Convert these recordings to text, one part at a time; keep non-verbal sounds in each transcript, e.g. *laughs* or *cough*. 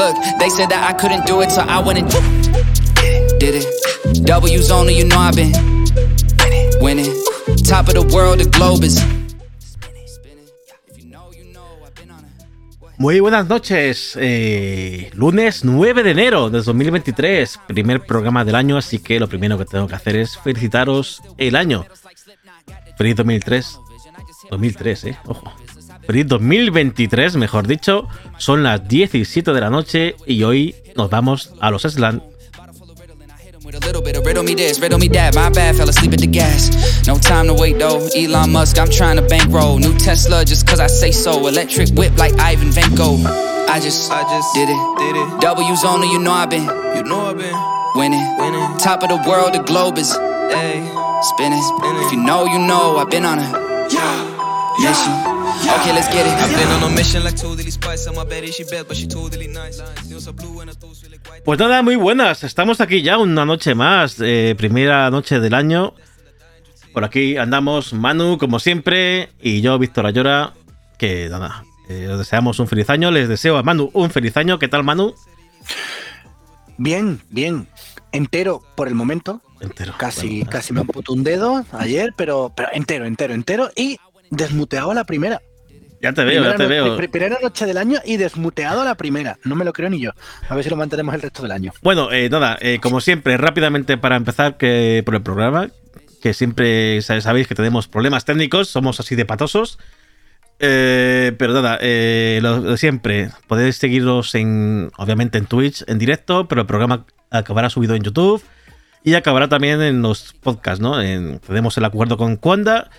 Look, they said that I couldn't do it, so I went and did it. W's only, you know I've been winning. Top of the world, the globe is. Muy buenas noches, eh, lunes 9 de enero de 2023, primer programa del año, así que lo primero que tengo que hacer es felicitaros el año. Feliz 2003, 2003, eh, ojo. Feliz 2023, mejor dicho, son las 17 de la noche y hoy nos vamos a los Slam With a little bit of riddle me this, riddle me that. My bad, fell asleep at the gas. No time to wait though. Elon Musk, I'm trying to bankroll. New Tesla, just cause I say so. Electric whip like Ivan Vanko. I just, I just did it, did it. W's only, you know I've been, you know I've been winning, winning. Top of the world, the globe is, hey, spinning. spinning. If you know, you know, I've been on a mission. Okay, let's get it. I've been on a mission like totally spice. I'm my baddie, she bad, but she totally nice. Nails are blue and her toes feel like white. Pues nada, muy buenas. Estamos aquí ya una noche más, eh, primera noche del año. Por aquí andamos Manu, como siempre, y yo, Víctor Ayora, que nada, eh, os deseamos un feliz año. Les deseo a Manu un feliz año. ¿Qué tal, Manu? Bien, bien. Entero por el momento. Entero. Casi, Bueno, casi me amputó un dedo ayer, pero, pero entero, entero, entero. Y desmuteado a la primera. Ya te veo, primera ya te no- veo. pri- Primera noche del año y desmuteado a la primera. No me lo creo ni yo. A ver si lo mantenemos el resto del año. Bueno, eh, nada, eh, como siempre, rápidamente para empezar que por el programa, que siempre sa- sabéis que tenemos problemas técnicos, somos así de patosos. Eh, pero nada, lo de siempre, podéis seguirnos en, obviamente en Twitch, en directo, pero el programa acabará subido en YouTube y acabará también en los podcasts, ¿no? En- tenemos el acuerdo con Cuanda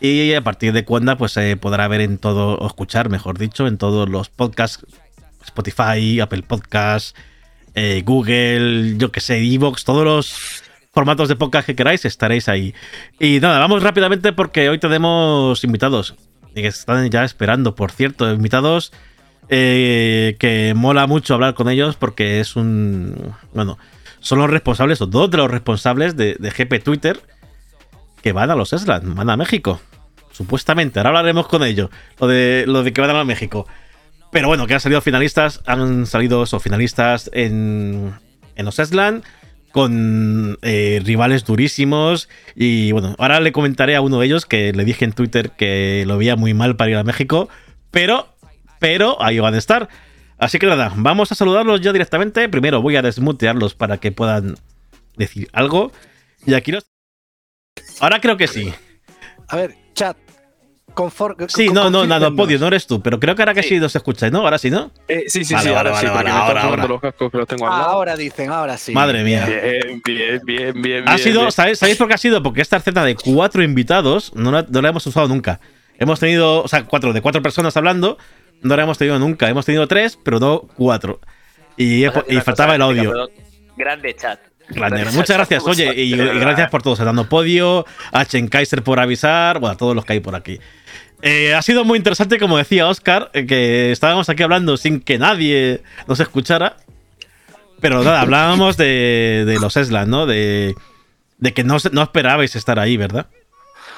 y a partir de Cuanda pues se podrá ver en todo, o escuchar, mejor dicho, en todos los podcasts, Spotify, Apple Podcasts, eh, Google, yo que sé, Evox, todos los formatos de podcast que queráis, estaréis ahí. Y nada, vamos rápidamente porque hoy tenemos invitados que están ya esperando, por cierto, invitados eh, que mola mucho hablar con ellos porque es un... Bueno, son los responsables, o dos de los responsables de, de GP Twitter que van a los Eslan, van a México. Supuestamente, ahora hablaremos con ellos, lo de, lo de que van a México. Pero bueno, que han salido finalistas, han salido esos finalistas en, en con eh, rivales durísimos. Y bueno, ahora le comentaré a uno de ellos que le dije en Twitter que lo veía muy mal para ir a México, pero, pero ahí van a estar. Así que nada, vamos a saludarlos ya directamente. Primero voy a desmutearlos para que puedan decir algo. Y aquí los... Ahora creo que sí. A ver, chat. Confort, Sí, con- no, no, nada, podio, no eres tú, pero creo que ahora que sí, nos escucháis, ¿no? Ahora sí, ¿no? Eh, sí, sí, Vale, sí, vale, ahora sí, vale, porque están ahora, ahora. los cascos que los tengo al lado. Ahora dicen, ahora sí. Madre mía. Bien, bien, bien, bien, Ha bien, sido, bien. ¿sabéis, ¿sabéis por qué ha sido? Porque esta receta de cuatro invitados no la, no la hemos usado nunca. Hemos tenido, o sea, cuatro, de cuatro personas hablando, no la hemos tenido nunca. Hemos tenido tres, pero no cuatro. Y, decir y faltaba el audio. perdón. Grande chat. Grande. Muchas gracias, oye, y, y gracias por todos, dando podio, a Chen Kaiser por avisar, bueno, a todos los que hay por aquí. Eh, ha sido muy interesante, como decía Oscar, eh, que estábamos aquí hablando sin que nadie nos escuchara. Pero nada, *laughs* hablábamos de, de los Eslan, ¿no? De, de que no, no esperabais estar ahí, ¿verdad?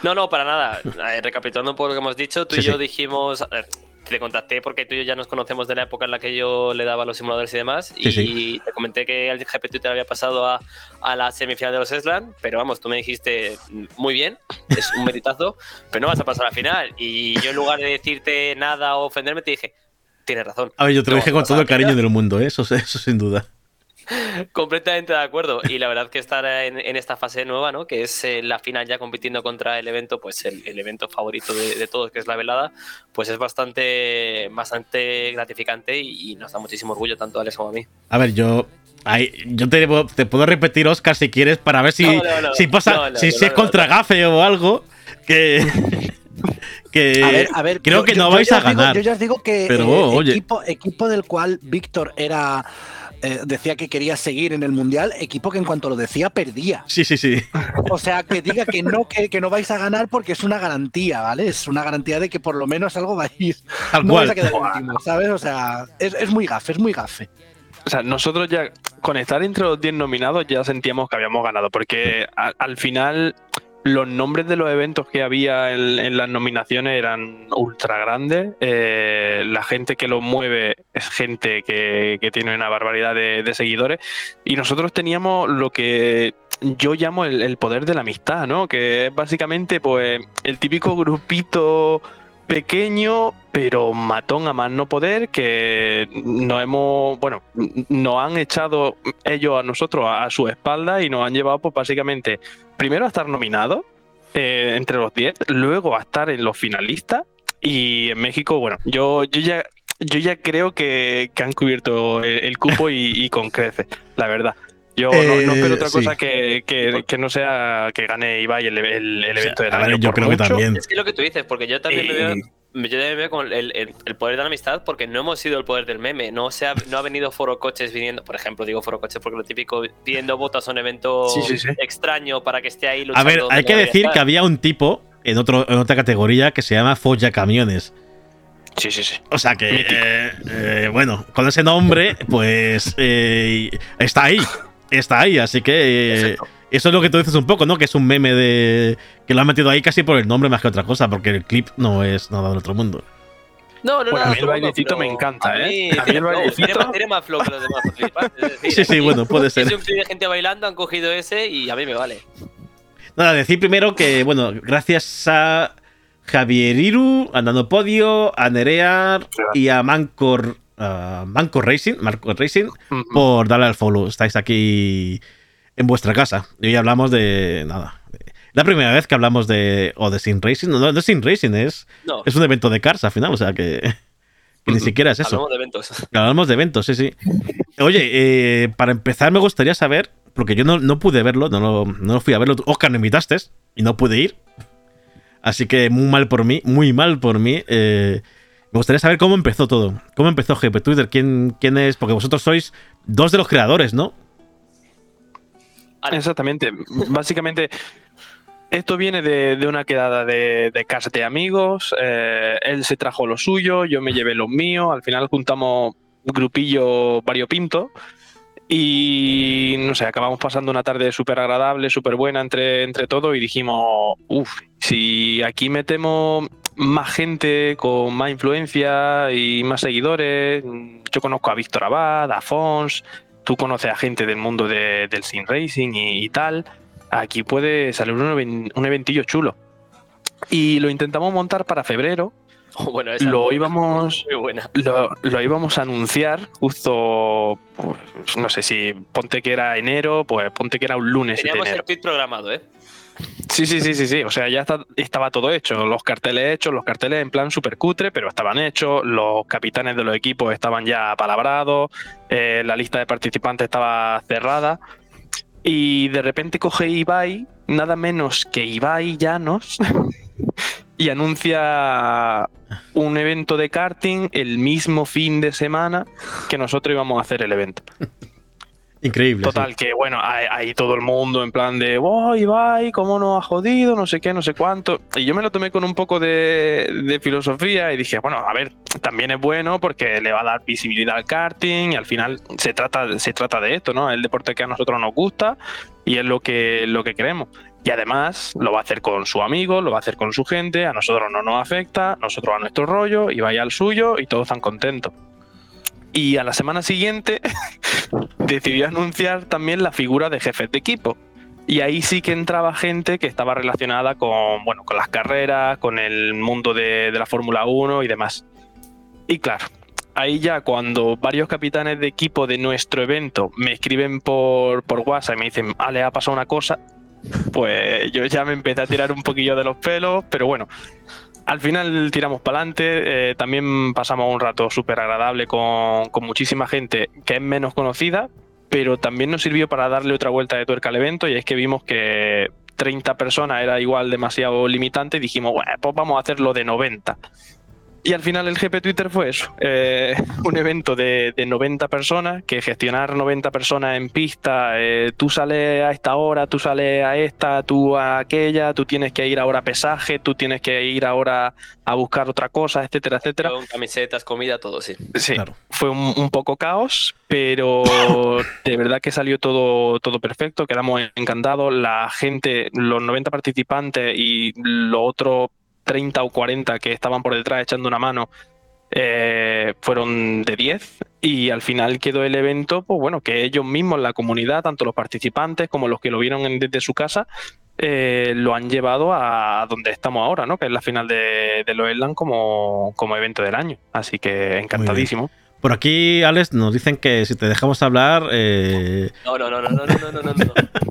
No, no, para nada. *laughs* Eh, recapitulando un poco lo que hemos dicho, tú Sí, y yo sí. dijimos. Te contacté porque tú y yo ya nos conocemos de la época en la que yo le daba los simuladores y demás. Sí, y sí. te comenté que el GP Twitter había pasado a, a la semifinal de los Eslan. Pero vamos, tú me dijiste "Mm, muy bien, es un meritazo, *laughs* pero no vas a pasar a la final. Y yo en lugar de decirte nada o ofenderme, te dije, tienes razón. A ver, yo te lo dije con todo el la final". cariño del mundo, ¿eh? eso, eso sin duda. *laughs* Completamente de acuerdo. Y la verdad que estar en, en esta fase nueva, ¿no? Que es eh, la final ya compitiendo contra el evento, pues el, el evento favorito de, de todos, que es la velada, pues es bastante, bastante gratificante y, y nos da muchísimo orgullo tanto a Alex como a mí. A ver, yo. ahí- yo te, te puedo repetir, Oscar, si quieres, para ver si, No, no, no. si pasa. No, no, si, no, si es contra no. Gafe o algo. Que. *laughs* que A ver, a ver, creo yo- que no yo vais a digo- ganar. yo ya os digo que Pero, eh, oye. equipo, equipo del cual Víctor era eh, decía que quería seguir en el mundial, equipo que en cuanto lo decía perdía. Sí, sí, sí. O sea, que diga que no, que, que no vais a ganar porque es una garantía, ¿vale? Es una garantía de que por lo menos algo vais. Tal no vais a quedar último, ¿sabes? O sea, es, es muy gafe, es muy gafe. O sea, nosotros ya, con estar entre los 10 nominados, ya sentíamos que habíamos ganado, porque a- al final los nombres de los eventos que había en, las nominaciones eran ultra grandes. Eh, la gente que los mueve es gente que, tiene una barbaridad de, de seguidores. Y nosotros teníamos lo que yo llamo el, el poder de la amistad, ¿no? Que es básicamente, pues, el típico grupito pequeño, pero matón a más no poder, que nos hemos, bueno, nos han echado ellos a nosotros a, su espalda y nos han llevado, pues básicamente, primero a estar nominados eh, entre los 10, luego a estar en los finalistas y en México, bueno, yo, yo ya... Yo ya creo que, que han cubierto el, el cupo y, y con creces, la verdad. Yo no, no espero Eh, otra sí. cosa que, que- que no sea que gane Ibai el, el- el evento del A ver, año. yo por creo que también. Es que lo que tú dices, porque yo también me veo, Eh, yo también me veo con el, el- el poder de la amistad, porque no hemos sido el poder del meme. No, se ha, no ha venido Foro Coches viniendo, por ejemplo, digo Foro Coches porque lo típico, pidiendo votos a un evento Sí, sí, sí. extraño para que esté ahí A luchando. ver, donde hay que decir estar. que había un tipo en, otro, en otra categoría que se llama Folla Camiones. Sí, sí, sí. O sea que, eh, eh, bueno, con ese nombre, pues eh, está ahí. Está ahí, así que eh, eso es lo que tú dices un poco, ¿no? Que es un meme de. que lo han metido ahí casi por el nombre más que otra cosa, porque el clip no es nada del otro mundo. No, no, Bueno, no. a mí el bailecito me encanta, a mí ¿eh? A mí el bailecito- Tiene, más- tiene más flow que los demás decir, Sí, sí, bueno, puede ser. Es un clip de gente bailando, han cogido ese y a mí me vale. Nada, decir primero que, bueno, gracias a Javier Iru, a Nano Podio, a Nerea y a Mancor, a Manco Racing, Marco Racing, por darle al follow. Estáis aquí en vuestra casa. Y hoy hablamos de. Nada. La primera vez que hablamos de. O de Sin Racing. No, no es Sin Racing, es, No, es un evento de cars al final. O sea que. que ni siquiera es eso. hablamos de eventos. Hablamos de eventos, sí, sí. Oye, eh, para empezar me gustaría saber, porque yo no, no pude verlo, no lo, no lo fui a verlo. Oscar, me invitaste y no pude ir. Así que muy mal por mí, muy mal por mí. Eh, me gustaría saber cómo empezó todo. ¿Cómo empezó GP Twitter? ¿Quién, ¿Quién es? Porque vosotros sois dos de los creadores, ¿no? Exactamente. Básicamente, esto viene de, de una quedada de, de casa de amigos. eh, él se trajo lo suyo, yo me llevé lo mío. Al final juntamos un grupillo variopinto. Y no sé, acabamos pasando una tarde súper agradable, súper buena entre, entre todos. Y dijimos, uff, si aquí metemos más gente con más influencia y más seguidores. Yo conozco a Víctor Abad, a Fons, tú conoces a gente del mundo de- del sim racing y, y tal, aquí puede salir un, un eventillo chulo. Y lo intentamos montar para febrero, *laughs* Bueno, esa lo íbamos, Muy buena. lo, lo íbamos a anunciar justo, pues, no sé si ponte que era enero, pues ponte que era un lunes de Teníamos enero. el tweet programado, ¿eh? Sí, sí, sí, sí, sí. O sea, ya estaba todo hecho. Los carteles hechos, los carteles en plan súper cutre, pero estaban hechos. Los capitanes de los equipos estaban ya palabrados. eh, la lista de participantes estaba cerrada. Y de repente coge Ibai, nada menos que Ibai Llanos, *laughs* y anuncia un evento de karting el mismo fin de semana que nosotros íbamos a hacer el evento. Increíble. Total, sí. que bueno, hay, hay todo el mundo en plan de, oh, Ibai, cómo nos ha jodido, no sé qué, no sé cuánto. Y yo me lo tomé con un poco de, de filosofía y dije, bueno, a ver, también es bueno porque le va a dar visibilidad al karting y al final se trata, se trata de esto, ¿no? El deporte que a nosotros nos gusta y es lo que, lo que queremos. Y además lo va a hacer con su amigo, lo va a hacer con su gente, a nosotros no nos afecta, nosotros a nuestro rollo, Ibai al suyo y todos están contentos. Y a la semana siguiente *laughs* decidió anunciar también la figura de jefes de equipo. Y ahí sí que entraba gente que estaba relacionada con, bueno, con las carreras, con el mundo de, de la Fórmula 1 y demás. Y claro, ahí ya cuando varios capitanes de equipo de nuestro evento me escriben por, por WhatsApp y me dicen, ah, le ha pasado una cosa, pues yo ya me empecé a tirar un poquillo de los pelos, pero bueno, al final tiramos para adelante, también pasamos un rato súper agradable con, con muchísima gente que es menos conocida, pero también nos sirvió para darle otra vuelta de tuerca al evento y es que vimos que 30 personas era igual demasiado limitante y dijimos, bueno, pues vamos a hacerlo de 90. Y al final el GP Twitter fue eso, eh, *laughs* un evento de, de 90 personas, que gestionar 90 personas en pista, eh, tú sales a esta hora, tú sales a esta, tú a aquella, tú tienes que ir ahora a pesaje, tú tienes que ir ahora a buscar otra cosa, etcétera, etcétera. Con camisetas, comida, todo, sí. Sí, Claro. fue un, un poco caos, pero *laughs* de verdad que salió todo, todo perfecto, quedamos encantados. La gente, los 90 participantes y los otros 30 o 40 que estaban por detrás echando una mano, eh, fueron de 10 y al final quedó el evento, pues bueno, que ellos mismos, la comunidad, tanto los participantes como los que lo vieron en- desde su casa, eh, lo han llevado a donde estamos ahora, ¿no? Que es la final de, de Loeland como, como evento del año. Así que encantadísimo. Por aquí, Alex, nos dicen que si te dejamos hablar, eh, No, no, no, no, no, no, no, no, no. No,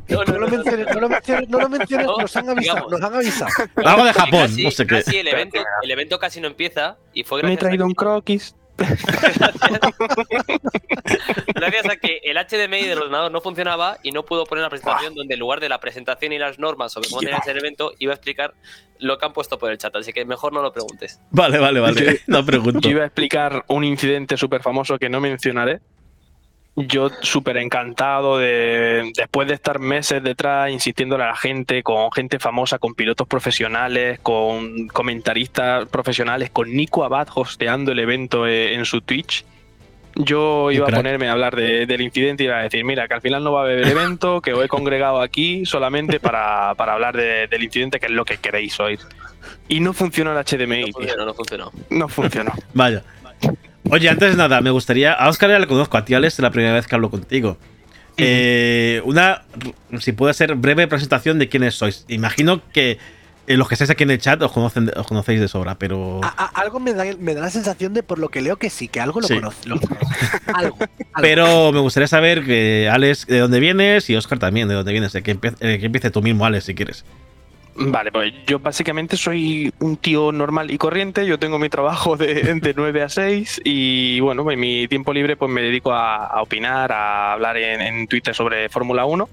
No no, lo menciones, no lo menciones, no lo menciones, No, nos han avisado, digamos. nos han avisado. algo de Japón, casi- no sé qué. casi el evento, el evento casi no empieza y fue Me he gracias a traído un croquis. *laughs* Gracias a que el HDMI del ordenador no funcionaba y no pudo poner una presentación donde en lugar de la presentación y las normas sobre cómo tenía el evento, iba a explicar lo que han puesto por el chat. Así que mejor no lo preguntes. Vale, vale, vale. No pregunto. Yo iba a explicar un incidente súper famoso que no mencionaré. Yo súper encantado de, después de estar meses detrás insistiéndole a la gente, con gente famosa, con pilotos profesionales, con comentaristas profesionales, con Nico Abad hosteando el evento eh, en su Twitch. Yo iba a ponerme a hablar de- del incidente y iba a decir, mira, que al final no va a haber evento, que os he congregado aquí solamente para, para hablar de- del incidente, que es lo que queréis oír. Y no funcionó el HDMI, No funcionó, no funcionó. No funcionó. Vaya. Oye, antes de nada, me gustaría. A Oscar ya le conozco, a ti, Alex, es la primera vez que hablo contigo. Eh, una, si puede ser, breve presentación de quiénes sois. Imagino que eh, los que estáis aquí en el chat os, conocen, os conocéis de sobra, pero. A- a- algo me da, me da la sensación de, por lo que leo, que sí, que algo lo Sí. *laughs* *laughs* Algo, algo. Pero me gustaría saber, que Alex, de dónde vienes y Oscar también, de dónde vienes. De que, eh, que empiece tú mismo, Alex, si quieres. Vale, pues yo básicamente soy un tío normal y corriente. Yo tengo mi trabajo de, de *laughs* 9 a 6 y bueno, en mi tiempo libre pues me dedico a, a opinar, a hablar en, en Twitter sobre Fórmula 1.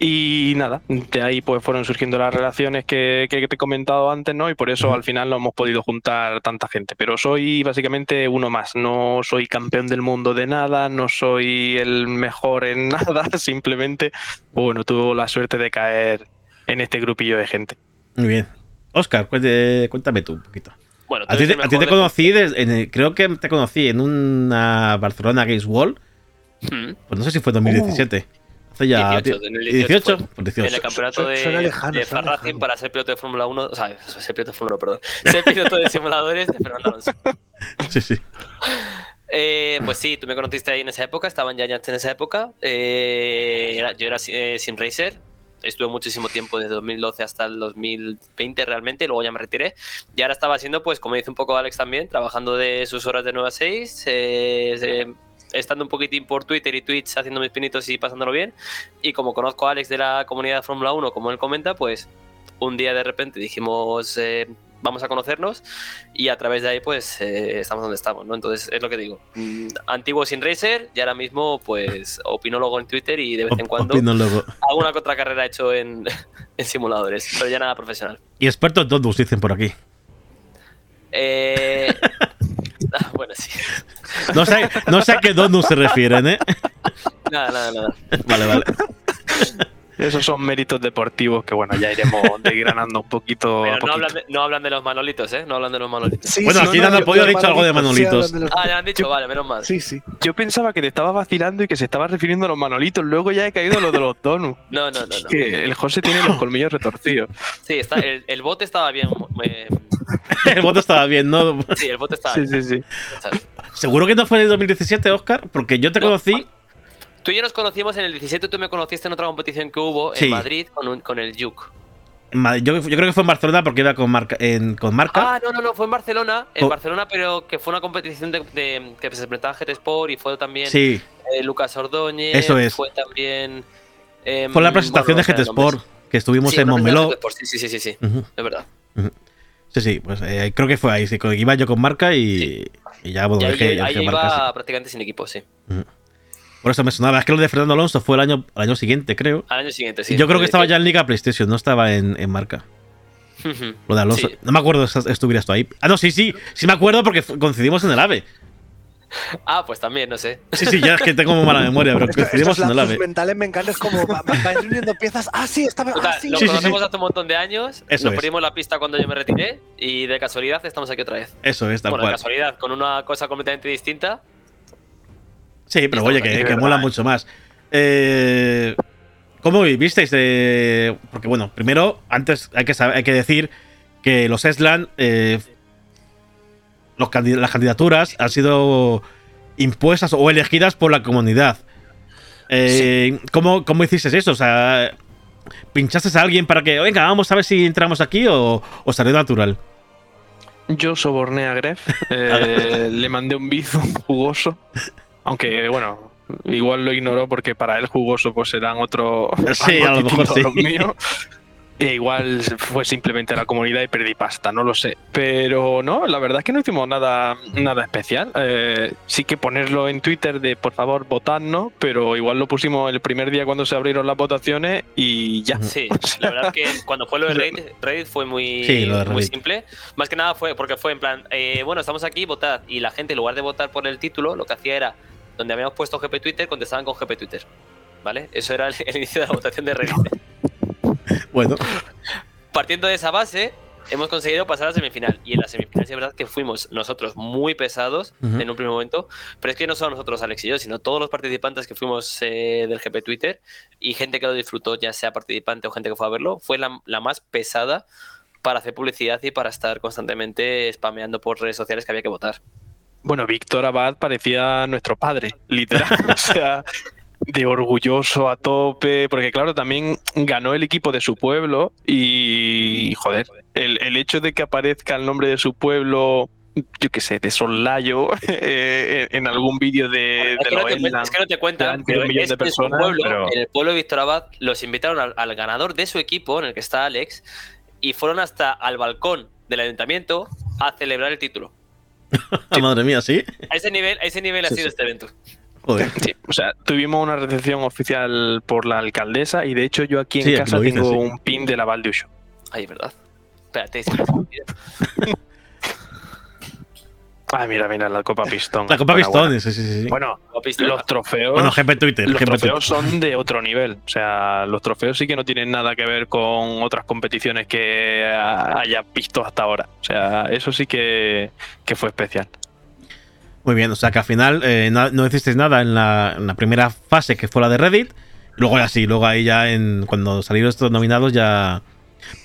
Y nada, de ahí pues fueron surgiendo las relaciones que, que te he comentado antes, ¿no? Y por eso al final no hemos podido juntar tanta gente. Pero soy básicamente uno más. No soy campeón del mundo de nada, no soy el mejor en *laughs* nada. Simplemente, bueno, tuve la suerte de caer en este grupillo de gente. Muy bien. Oscar, cuéntame tú un poquito. Bueno, A tú ti, te, a ti te conocí, des- en el- creo que te conocí en una Barcelona Games World. Mm. Pues no sé si fue 2017. Hace ya. 18, en el 18, 18 pues En 18. el campeonato de, lejano, de Farracing para ser piloto de Fórmula 1, o sea, *laughs* ser piloto de Fórmula 1, perdón, ser piloto de simuladores de Fernando Alonso. *laughs* Sí, sí. Eh, pues sí, tú me conociste ahí en esa época, estaba en Giants en esa época. eh, yo era eh, Sim Racer, estuve muchísimo tiempo desde 2012 hasta el 2020 realmente, luego ya me retiré. Y ahora estaba haciendo, pues como dice un poco Alex también, trabajando de sus horas de 9 a 6, eh, eh, estando un poquitín por Twitter y Twitch haciendo mis pinitos y pasándolo bien. Y como conozco a Alex de la comunidad de Fórmula 1, como él comenta, pues un día de repente dijimos... eh, vamos a conocernos y a través de ahí pues eh, estamos donde estamos, ¿no? Entonces es lo que digo. Mm, Antiguo sin racer y ahora mismo pues opinólogo en Twitter y de vez en cuando Opinólogo. alguna que otra carrera he hecho en, *laughs* en simuladores, pero ya nada profesional. Y experto en Dodus, dicen por aquí. Eh... *laughs* ah, bueno, sí. No sé, no sé a qué Dodus se refieren, ¿eh? Nada, nada, nada. Vale, vale. Esos son méritos deportivos que, bueno, ya iremos *laughs* desgranando un poquito. Pero a no hablan, de, no hablan de los manolitos, ¿eh? No hablan de los manolitos. Sí, Bueno, sí, aquí no, Dando yo- Pollo ha yo dicho algo de sí, Manolitos. hablan de los- Ah, ya han dicho, vale, menos mal. Sí, sí. Yo pensaba que te estaba vacilando y que se estaba refiriendo a los manolitos. Luego ya he caído a lo de los donuts. *laughs* No, no, no, no. Que el José tiene los colmillos retorcidos. Sí, está, el, el bote estaba bien. eh, *laughs* El voto estaba bien, ¿no? sí, el bote estaba Sí, bien. sí, sí. ¿sabes? ¿Seguro que no fue en el 2017, Oscar? Porque yo te No, conocí. Tú y yo nos conocimos en el 17, tú me conociste en otra competición que hubo Sí. en Madrid con, un- con el Juke. Yo, yo creo que fue en Barcelona porque iba con marca. En, con marca. Ah, no, no, no, fue en Barcelona, en Oh. Barcelona, pero que fue una competición de, de- que se presentaba GT Sport y fue también sí, eh, Lucas Ordóñez. Eso es. Fue también. em, fue la presentación bueno, no de GT. Sport que estuvimos Sí, en Montmeló. Sí, sí, sí, sí, sí, es verdad. Sí, sí, pues eh, creo que fue ahí. Sí, iba yo con marca y, y ya, bueno, y ahí, dejé, ahí dejé iba marca, sí. prácticamente sin equipo, sí. Por eso me sonaba. Es que lo de Fernando Alonso fue el año, el año siguiente, creo. Al año siguiente, sí. y yo creo que Eh, estaba ya en Liga PlayStation, no estaba en, en marca. Lo de Alonso. Sí. No me acuerdo si estuvieras tú ahí. Ah, no, sí, sí. Sí me acuerdo porque coincidimos en el AVE. *laughs* Ah, pues también, no sé. Sí, sí, ya es que tengo muy mala memoria, pero coincidimos en el AVE. mentales me encantan, es como va- va- vais uniendo piezas. Ah, sí, estaba. Ah, sí. lo Sí, sí, sí. conocemos hace un montón de años, Eso nos es. perdimos la pista cuando yo me retiré y de casualidad estamos aquí otra vez. Eso es, tal bueno, de cual. casualidad, con una cosa completamente distinta. Sí, pero oye, que, mola ¿eh? mucho más. Eh, ¿Cómo vivisteis? de- porque, bueno, primero, antes hay que, saber- hay que decir que los Eslan, eh, los las candidaturas han sido impuestas o elegidas por la comunidad. Eh, ¿cómo, ¿Cómo hiciste eso? O sea, ¿pinchaste a alguien para que, venga, vamos a ver si entramos aquí o, o salió natural? Yo soborné a Gref, *laughs* eh, le mandé un bizo jugoso, aunque bueno, igual lo ignoró porque para él jugoso pues serán otro *laughs* Sí, algo a lo mejor sí. míos. E igual fue simplemente la comunidad y perdí pasta, no lo sé. Pero no, la verdad es que no hicimos nada, nada especial. Eh, sí que ponerlo en Twitter de por favor votadnos, pero igual lo pusimos el primer día cuando se abrieron las votaciones y ya. Sí, la verdad es que cuando fue lo de Reddit, Reddit fue muy, Sí, lo de muy simple. Más que nada fue porque fue en plan, eh, bueno, estamos aquí, votad. Y la gente, en lugar de votar por el título, lo que hacía era, donde habíamos puesto GP Twitter, contestaban con GP Twitter. ¿Vale? Eso era el, el inicio de la votación de Reddit. *laughs* Bueno, Partiendo de esa base, hemos conseguido pasar a la semifinal. Y en la semifinal, sí es verdad que fuimos nosotros muy pesados en un primer momento. Pero es que no solo nosotros, Alex y yo, sino todos los participantes que fuimos eh, del GP Twitter y gente que lo disfrutó, ya sea participante o gente que fue a verlo, fue la, la más pesada para hacer publicidad y para estar constantemente spameando por redes sociales que había que votar. Bueno, Víctor Abad parecía nuestro padre, literal. *laughs* o sea, de orgulloso a tope, porque claro, también ganó el equipo de su pueblo y, joder, el, el hecho de que aparezca el nombre de su pueblo, yo qué sé, de Sollayo, *laughs* eh, en algún vídeo de, Es de que, no te, es que no te cuentan, de pero es personas, pueblo, pero- en el pueblo de Víctor Abad, los invitaron al, al ganador de su equipo, en el que está Alex, y fueron hasta al balcón del ayuntamiento a celebrar el título. *laughs* ah, madre mía, sí. A ese nivel, a ese nivel ha Sí, sido sí. este evento. Joder. Sí, o sea, tuvimos una recepción oficial por la alcaldesa y de hecho yo aquí en Sí, casa tengo sí. un pin de la Val de Uxó. Ay, ¿verdad? Espérate, *laughs* sí, mira. Ay, mira, mira, la Copa Pistón. La Copa. Pistón, sí, sí, sí. Bueno, los trofeos. Bueno, GP Twitter. los GP trofeos Twitter. son de otro nivel. O sea, los trofeos sí que no tienen nada que ver con otras competiciones que ah, haya visto hasta ahora. O sea, eso sí que, que fue especial. Muy bien, o sea que al final eh, no, no hicisteis nada en la, en la primera fase que fue la de Reddit. Luego ya sí, luego ahí ya en cuando salieron estos nominados ya.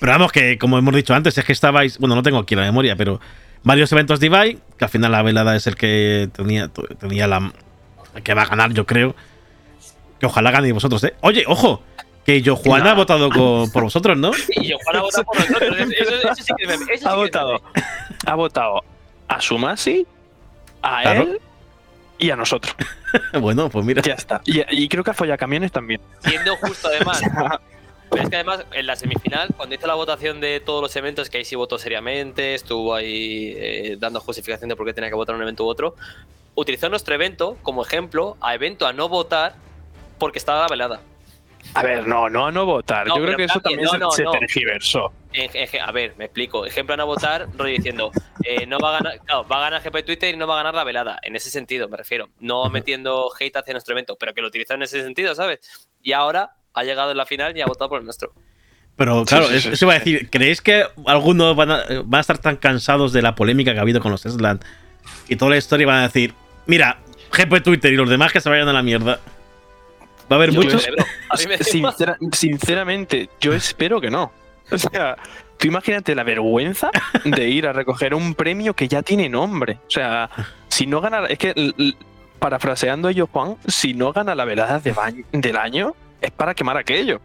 Pero vamos, que como hemos dicho antes, es que estabais. Bueno, no tengo aquí la memoria, pero varios eventos de Ibai, que al final la velada es el que tenía, tenía la. el que va a ganar, yo creo. Que ojalá ganéis vosotros, ¿eh? Oye, ojo, que yo Juan ha votado con- por vosotros, ¿no? Y yo, Juan ha votado por nosotros. Eso, eso sí que es meme, eso sí Ha que votado, ha votado a Sumasi, a Claro. él y a nosotros. *laughs* bueno, pues mira. Ya está. Y, y creo que a Follacamiones también. Siendo justo además. *laughs* Pero es que además en la semifinal, cuando hizo la votación de todos los eventos, que ahí sí votó seriamente, estuvo ahí eh, dando justificación de por qué tenía que votar un evento u otro, utilizó nuestro evento como ejemplo a evento a no votar porque estaba la velada. A ver, no, no a no votar. No, Yo creo que eso también no, no, se tergiversó. A ver, me explico. Ejemplo a no votar, rollo diciendo, eh, no va a ganar, claro, va a ganar GP Twitter y no va a ganar la velada. En ese sentido, me refiero. No metiendo hate hacia nuestro evento, pero que lo utilizó en ese sentido, ¿sabes? Y ahora ha llegado en la final y ha votado por el nuestro. Pero claro, sí, eso sí, eso iba a decir, ¿creéis que algunos van a, van a estar tan cansados de la polémica que ha habido con los Esland y toda la historia y van a decir, mira, GP Twitter y los demás que se vayan a la mierda? Va a haber Yo muchos. A mí me. *laughs* Sincera- sinceramente, yo espero que no. O sea, tú imagínate la vergüenza de ir a recoger un premio que ya tiene nombre. O sea, si no gana. Es que, parafraseando ellos, Juan, si no gana la velada de del año, es para quemar aquello.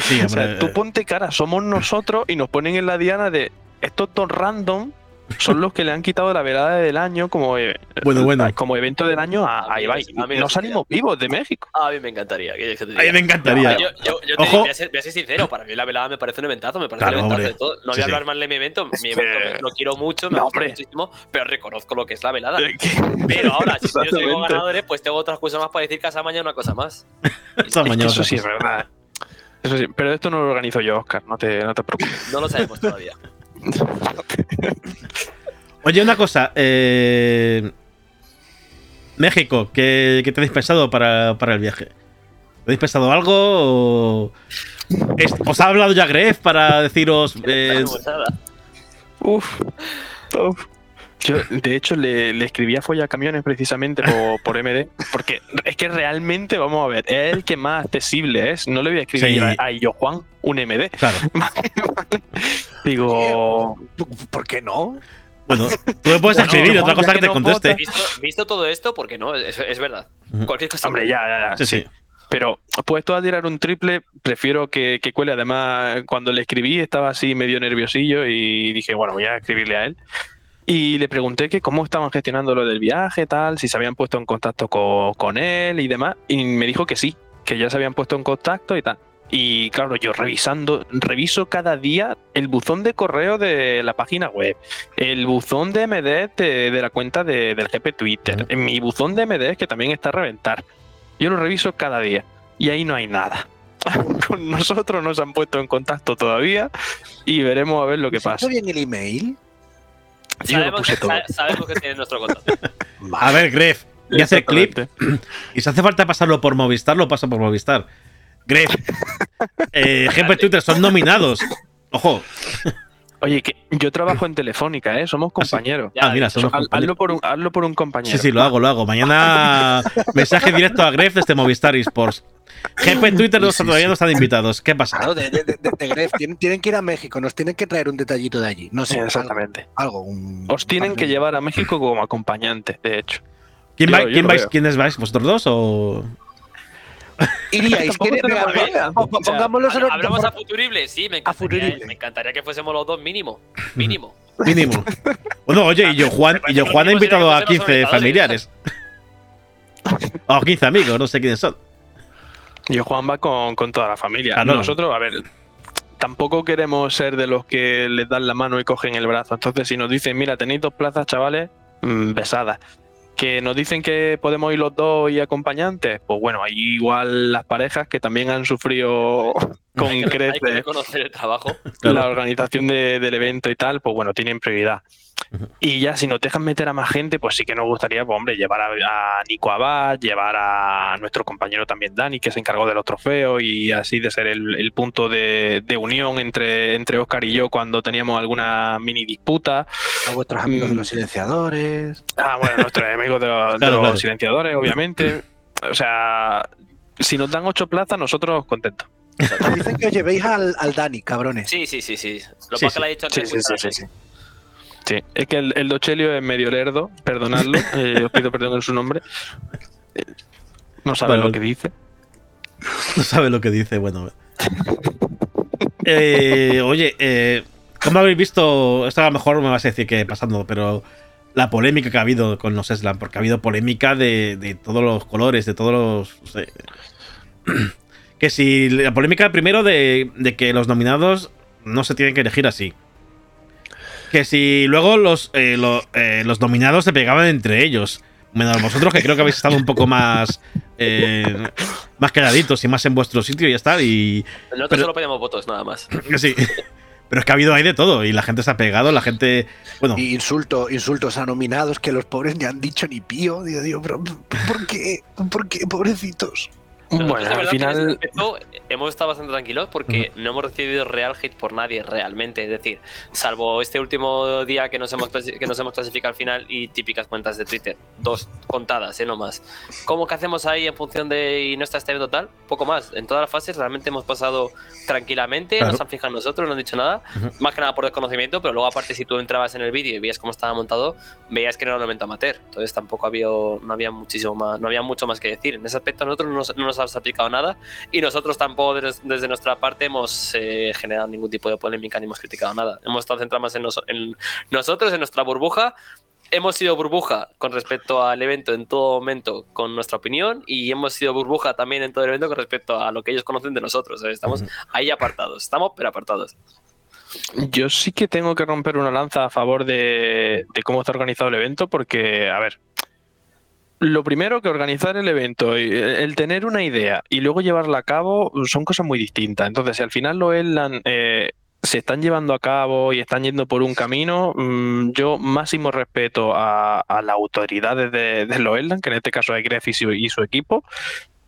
Sí, O sea, tú ponte cara, somos nosotros y nos ponen en la diana de estos dos random son los que le han quitado la velada del año como, eh, Bueno, bueno. como evento del año a, a Ibai. no- a mí no salimos vivos de México. A mí me encantaría. que- que te a mí me encantaría. Yo, yo- yo te Ojo. digo, voy, a ser, voy a ser sincero, para mí la velada me parece un eventazo, me parece Claro, un eventazo de todo. No Sí, voy a sí. hablar mal de mi evento, mi evento me- lo quiero mucho, me No, gusta muchísimo, pero reconozco lo que es la velada. Pero ahora, si yo tengo ganadores, pues tengo otras cosas más para decir que esa mañana una cosa más. *laughs* Esa mañana Eso sí es verdad. Eso sí, pero esto no lo organizo yo, Oscar, no te, no te preocupes. No lo sabemos todavía. Oye, una cosa. eh, México, ¿qué, qué tenéis pensado para, para el viaje? ¿Tenéis pensado algo? o- es- ¿Os ha hablado ya Gref para deciros. eh. Uf, uf. Yo, de hecho, le, le escribí a Follacamiones precisamente por, *laughs* por MD, porque es que realmente, vamos a ver, es el que más accesible es. No le voy a escribir Sí. a, a yo Juan un MD. claro. *laughs* Digo, ¿Por qué no? Bueno, tú me puedes escribir, otra cosa que que te no conteste. Visto, visto todo esto, porque no, es, es verdad. Cualquier cosa. hombre, ya, ya, ya. Sí, sí. Pero puesto a tirar un triple, prefiero que, que cuele. Además, cuando le escribí estaba así medio nerviosillo y dije, bueno, voy a escribirle a él. Y le pregunté que cómo estaban gestionando lo del viaje, tal, si se habían puesto en contacto co- con, él y demás. Y me dijo que sí, que ya se habían puesto en contacto y tal. Y claro, yo revisando, reviso cada día el buzón de correo de la página web, el buzón de MD de, de la cuenta de- del GP Twitter, mi buzón de MD que también está a reventar. Yo lo reviso cada día y ahí no hay nada. *laughs* Con nosotros no se han puesto en contacto todavía y veremos a ver lo que ¿Está pasa. bien el email? Yo lo Sabemos, puse todo. sa- sabemos que tiene nuestro contacto. *laughs* A ver, Gref, y hace clip. Y si hace falta pasarlo por Movistar, lo pasa por Movistar. Gref, *laughs* eh, GP Twitter son nominados. Ojo, Oye, que yo trabajo en Telefónica, ¿eh? Somos compañeros. Ya, ah, mira, somos compañeros. hazlo, por un, hazlo por un compañero. Sí, sí, lo hago, lo hago. Mañana *laughs* mensaje directo a Gref desde Movistar Esports. GP Twitter no, Sí, sí, todavía sí. no están invitados. ¿Qué pasa? Claro, de, de, de- de Gref. Tienen, tienen que ir a México, nos tienen que traer un detallito de allí. No Sí, sé, exactamente. algo. algo, un- Os tienen un que llevar a México como acompañante, de hecho. ¿Quién, Yo- va- yo quién vais. ¿Quiénes vais? ¿Vosotros dos o.? Iríais, Tampoco ¿quiere- tenemos venga, idea. po- po- pongámoslos en ¿Hablamos a Futurible? Sí, me encantaría, Futurible. me encantaría que fuésemos los dos mínimo. Mínimo. *laughs* Mínimo. Bueno, oye, y yo Juan, y yo Juan ha invitado a 15 familiares. *laughs* O 15 amigos, no sé quiénes son. Y Juan va con, con toda la familia. Ah, no. Nosotros, a ver, tampoco queremos ser de los que les dan la mano y cogen el brazo. Entonces, si nos dicen, mira, tenéis dos plazas, chavales, mm, besadas. Que nos dicen que podemos ir los dos y acompañantes, pues bueno, hay igual las parejas que también han sufrido con Hay que, hay que creces reconocer el trabajo. Claro. la organización de- del evento y tal, pues bueno, tienen prioridad. Y ya si nos dejan meter a más gente, pues sí que nos gustaría, pues hombre, llevar a, a Nico Abad, llevar a nuestro compañero también Dani, que se encargó de los trofeos y así de ser el, el punto de, de unión entre, entre Oscar y yo cuando teníamos alguna mini disputa. A vuestros amigos Mm. de los silenciadores. Ah, bueno, nuestros *laughs* amigos de los, de Claro, los claro. silenciadores, obviamente. *clears throat* O sea, si nos dan ocho plazas, nosotros contentos. Dicen que os llevéis al, al Dani, cabrones. Sí, sí, sí, sí. Lo Sí, más sí. que le ha dicho Sí, antes. sí, sí, sí, sí. Sí, es que el, el Dochelio es medio lerdo, perdonadlo, *laughs* eh, os pido perdón en su nombre. Eh, No sabe Bueno. lo que dice. No sabe lo que dice, bueno. *laughs* Eh, oye, eh, ¿cómo habéis visto? Esto a lo mejor me vas a decir que pasando, pero la polémica que ha habido con los Slam, porque ha habido polémica de, de todos los colores, de todos los. no sé. Que si la polémica primero de, de que los nominados no se tienen que elegir así. Que si luego los, eh, lo- eh, los nominados se pegaban entre ellos. Menos vosotros, que creo que habéis estado un poco más. eh, más quedaditos y más en vuestro sitio y ya está. Y Nosotros Pero- solo pedimos votos, nada más. que *laughs* sí. Pero es que ha habido ahí de todo y la gente se ha pegado, la gente. Bueno, Y insulto, insultos a nominados que los pobres ni han dicho ni pío. Digo, digo, pero ¿por qué? ¿Por qué, pobrecitos? Nosotros, Bueno, al final, aspecto hemos estado bastante tranquilos porque no hemos recibido real hate por nadie realmente. Es decir, salvo este último día que nos hemos, que nos hemos clasificado al final y típicas cuentas de Twitter. Dos contadas, ¿eh? No más. ¿Cómo que hacemos ahí en función de y no está este evento tal? Poco más. En todas las fases realmente hemos pasado tranquilamente, Claro. nos han fijado nosotros, no han dicho nada. Ujú. Más que nada por desconocimiento, pero luego aparte si tú entrabas en el vídeo y veías cómo estaba montado, veías que no era un evento amateur. Entonces tampoco había, no había muchísimo más, no había mucho más que decir. En ese aspecto nosotros no nos, no nos aplicado nada y nosotros tampoco des- desde, nuestra parte hemos eh, generado ningún tipo de polémica ni hemos criticado nada. Hemos estado centrados en, nos- en nosotros, en nuestra burbuja. Hemos sido burbuja con respecto al evento en todo momento con nuestra opinión y hemos sido burbuja también en todo el evento con respecto a lo que ellos conocen de nosotros. Estamos ahí apartados, estamos pero apartados. yo sí que tengo que romper una lanza a favor de, de cómo está organizado el evento, porque, a ver, lo primero que organizar el evento, el tener una idea y luego llevarla a cabo son cosas muy distintas. Entonces, si al final lo Elan eh, se están llevando a cabo y están yendo por un camino, mm, yo máximo respeto a, las autoridades de, de que en este caso es Gref y su, equipo,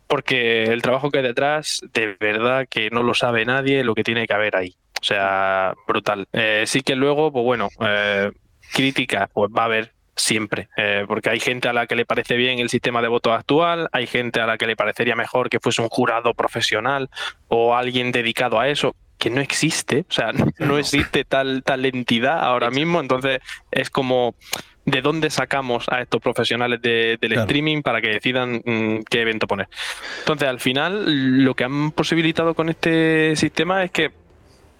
porque el trabajo que hay detrás, de verdad que no lo sabe nadie lo que tiene que haber ahí. O sea, brutal. Eh, sí que luego, pues bueno, eh, crítica, pues va a haber siempre, eh, porque hay gente a la que le parece bien el sistema de voto actual, hay gente a la que le parecería mejor que fuese un jurado profesional o alguien dedicado a eso que no existe, o sea, *laughs* no, existe tal, tal entidad ahora mismo, entonces es como de dónde sacamos a estos profesionales del streaming para que decidan mm, qué evento poner. Entonces, al final, lo que han posibilitado con este sistema es que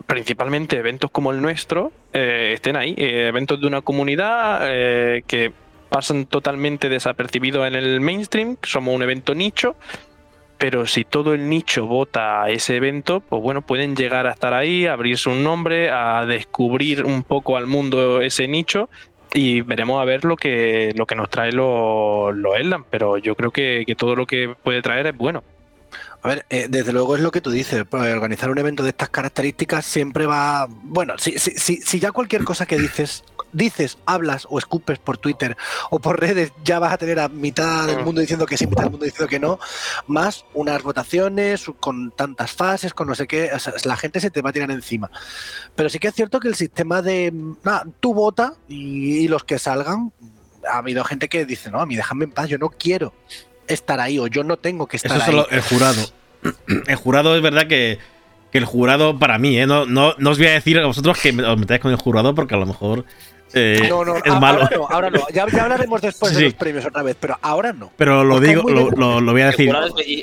principalmente eventos como el nuestro eh, estén ahí, eh, eventos de una comunidad eh, que pasan totalmente desapercibidos en el mainstream, somos un evento nicho pero si todo el nicho vota a ese evento, pues bueno, pueden llegar a estar ahí, abrirse un nombre, a descubrir un poco al mundo ese nicho y veremos a ver lo que, lo que nos trae los lo Eldan, pero yo creo que, que todo lo que puede traer es bueno. A ver, eh, desde luego es lo que tú dices, pues, organizar un evento de estas características siempre va... Bueno, si, si, si, si ya cualquier cosa que dices dices, hablas o escupes por Twitter o por redes, ya vas a tener a mitad del mundo diciendo que sí, mitad del mundo diciendo que no, más unas votaciones con tantas fases, con no sé qué, la gente se te va a tirar encima. Pero sí que es cierto que el sistema de, nada, tú vota y, los que salgan, ha habido gente que dice, no, a mí déjame en paz, yo no quiero estar ahí o yo no tengo que estar Eso ahí. Solo el jurado. *clears throat* El jurado es verdad que, el jurado para mí, ¿eh? no, no, no os voy a decir a vosotros que os metáis con el jurado porque a lo mejor eh, no, no, es malo. no, ahora no. Ya, hablaremos después de los premios otra vez, pero ahora no. Pero lo digo, lo, voy a decir.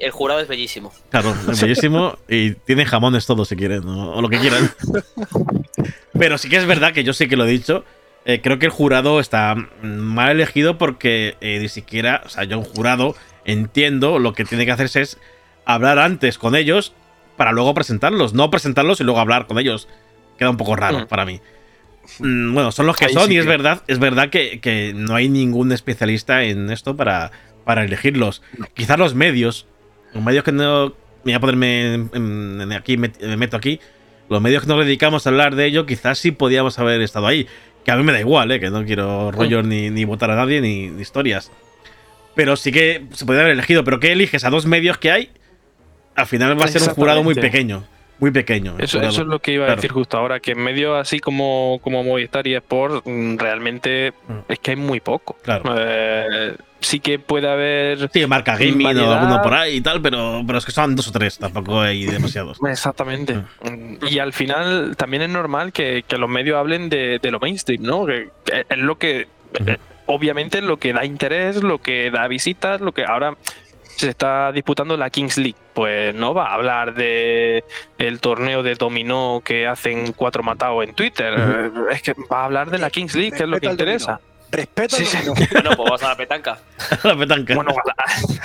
El jurado, es bellísimo. Claro, es *laughs* bellísimo y tiene jamones todos si quieren, o lo que quieran. *laughs* pero sí que es verdad que yo sé que lo he dicho. Eh, creo que el jurado está mal elegido porque eh, ni siquiera, o sea, yo un jurado entiendo lo que tiene que hacerse es hablar antes con ellos para luego presentarlos, no presentarlos y luego hablar con ellos. Queda un poco raro mm. para mí. Mm, bueno, son los que son y es verdad, es verdad que, no hay ningún especialista en esto para, para elegirlos. Quizás los medios, los medios que no... Voy a ponerme aquí, me, meto aquí. Los medios que nos dedicamos a hablar de ello, quizás sí podíamos haber estado ahí. Que a mí me da igual, ¿eh? que no quiero rollos ni, ni votar a nadie ni, historias. Pero sí que se podría haber elegido. Pero ¿qué eliges a dos medios que hay? Al final va a ser un jurado muy pequeño muy pequeño. Eso, es lo que iba a decir justo ahora, que en medio así como, como Movistar y Sport, mm, realmente mm. es que hay muy poco. Claro. Eh, sí que puede haber. Sí, marca gaming o alguno por ahí y tal, pero, pero es que son dos o tres, tampoco hay demasiados. *laughs* Exactamente. Mm. Y al final también es normal que, los medios hablen de, lo mainstream, ¿no? Que, es lo que. Obviamente lo que da interés, lo que da visitas, lo que ahora se está disputando la Kings League. Pues no va a hablar de el torneo de dominó que hacen cuatro matados en Twitter. Es que va a hablar de la Kings League, que es lo que interesa. Respeto sí, *laughs* Bueno, pues vamos a la petanca. *laughs* la petanca. Bueno,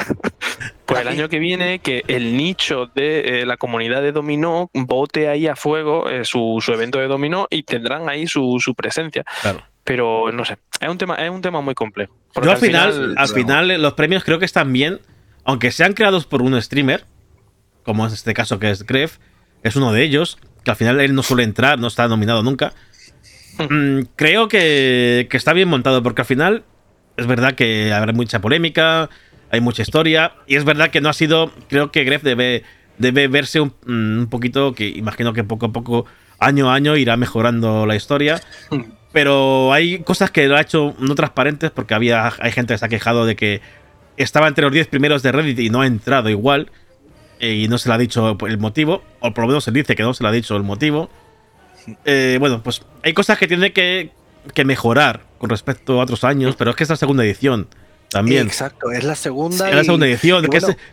*laughs* pues el año que viene que el nicho de eh, la comunidad de dominó vote ahí a fuego eh, su, evento de dominó y tendrán ahí su, presencia. Claro. Pero no sé, es un tema, es un tema muy complejo. Yo al final, al final los premios creo que están bien aunque sean creados por un streamer, como en este caso que es Gref, es uno de ellos, que al final él no suele entrar, no está nominado nunca. Mm, creo que, está bien montado, porque al final es verdad que habrá mucha polémica, hay mucha historia, y es verdad que no ha sido. Creo que Gref debe, debe verse un, mm, un poquito, que imagino que poco a poco, año a año, irá mejorando la historia. Pero hay cosas que lo ha hecho no transparentes, porque había, hay gente que se ha quejado de que estaba entre los 10 primeros de Reddit y no ha entrado igual. Eh, y no se le ha dicho el motivo. O por lo menos se dice que no se le ha dicho el motivo. Eh, bueno, pues hay cosas que tiene que, mejorar con respecto a otros años. Pero es que es la segunda edición también. Exacto, es la segunda. Es la segunda edición.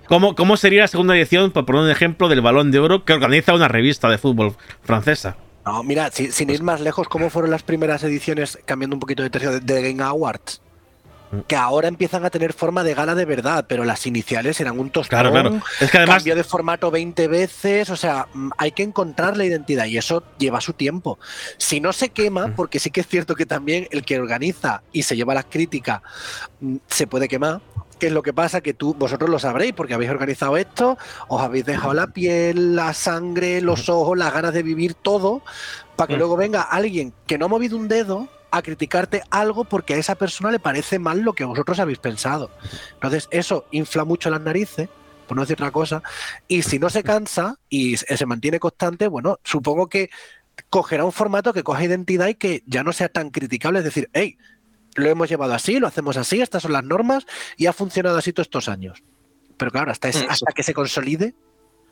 ¿cómo, sería la segunda edición, por poner un ejemplo, del Balón de Oro que organiza una revista de fútbol francesa? No, mira, sin, ir más lejos, ¿cómo fueron las primeras ediciones, cambiando un poquito de tercio, de Game Awards? que ahora empiezan a tener forma de gala de verdad, pero las iniciales eran un tostón, claro, claro. Es que además... cambio de formato 20 veces, o sea, mm, hay que encontrar la identidad y eso lleva su tiempo. Si no se quema, porque sí que es cierto que también el que organiza y se lleva las críticas mm, se puede quemar, ¿Qué es lo que pasa? Que tú, vosotros lo sabréis porque habéis organizado esto, os habéis dejado la piel, la sangre, los ojos, las ganas de vivir todo, para que Mm. luego venga alguien que no ha movido un dedo a criticarte algo porque a esa persona le parece mal lo que vosotros habéis pensado. Entonces, eso infla mucho las narices, por no decir otra cosa, y si no se cansa y se se mantiene constante, bueno, supongo que cogerá un formato que coja identidad y que ya no sea tan criticable, es decir, hey, lo hemos llevado así, lo hacemos así, estas son las normas y ha funcionado así todos estos años. Pero claro, hasta, es- Mm. hasta que se consolide,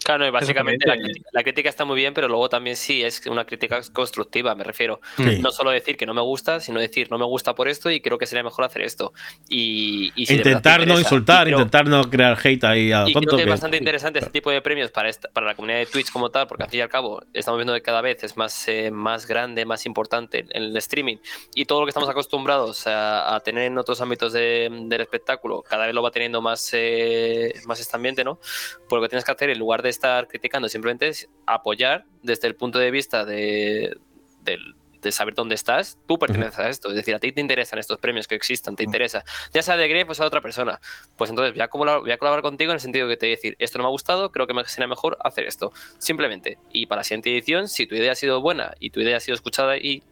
Claro, y básicamente la crítica, la crítica está muy bien, pero luego también sí es una crítica constructiva, me refiero. Sí. No solo decir que no me gusta, sino decir no me gusta por esto y creo que sería mejor hacer esto. Y, y si intentar no insultar, creo- intentar no crear hate ahí a y creo que es que- bastante interesante este tipo de premios para, esta- para la comunidad de Twitch como tal, porque al fin y al cabo estamos viendo que cada vez es más, eh, más grande, más importante en el streaming y todo lo que estamos acostumbrados a, a tener en otros ámbitos de- del espectáculo, cada vez lo va teniendo más, eh, más este ambiente, ¿no? Pues lo que tienes que hacer en lugar de estar criticando, simplemente es apoyar desde el punto de vista de, de saber dónde estás, tú perteneces a esto. Es decir, a ti te interesan estos premios que existan, te interesa. Ya sea de o sea de otra persona. Pues entonces voy a, colaborar, voy a colaborar contigo en el sentido que te voy a decir, esto no me ha gustado, creo que me sería mejor hacer esto. Simplemente. Y para la siguiente edición, si tu idea ha sido buena y tu idea ha sido escuchada y,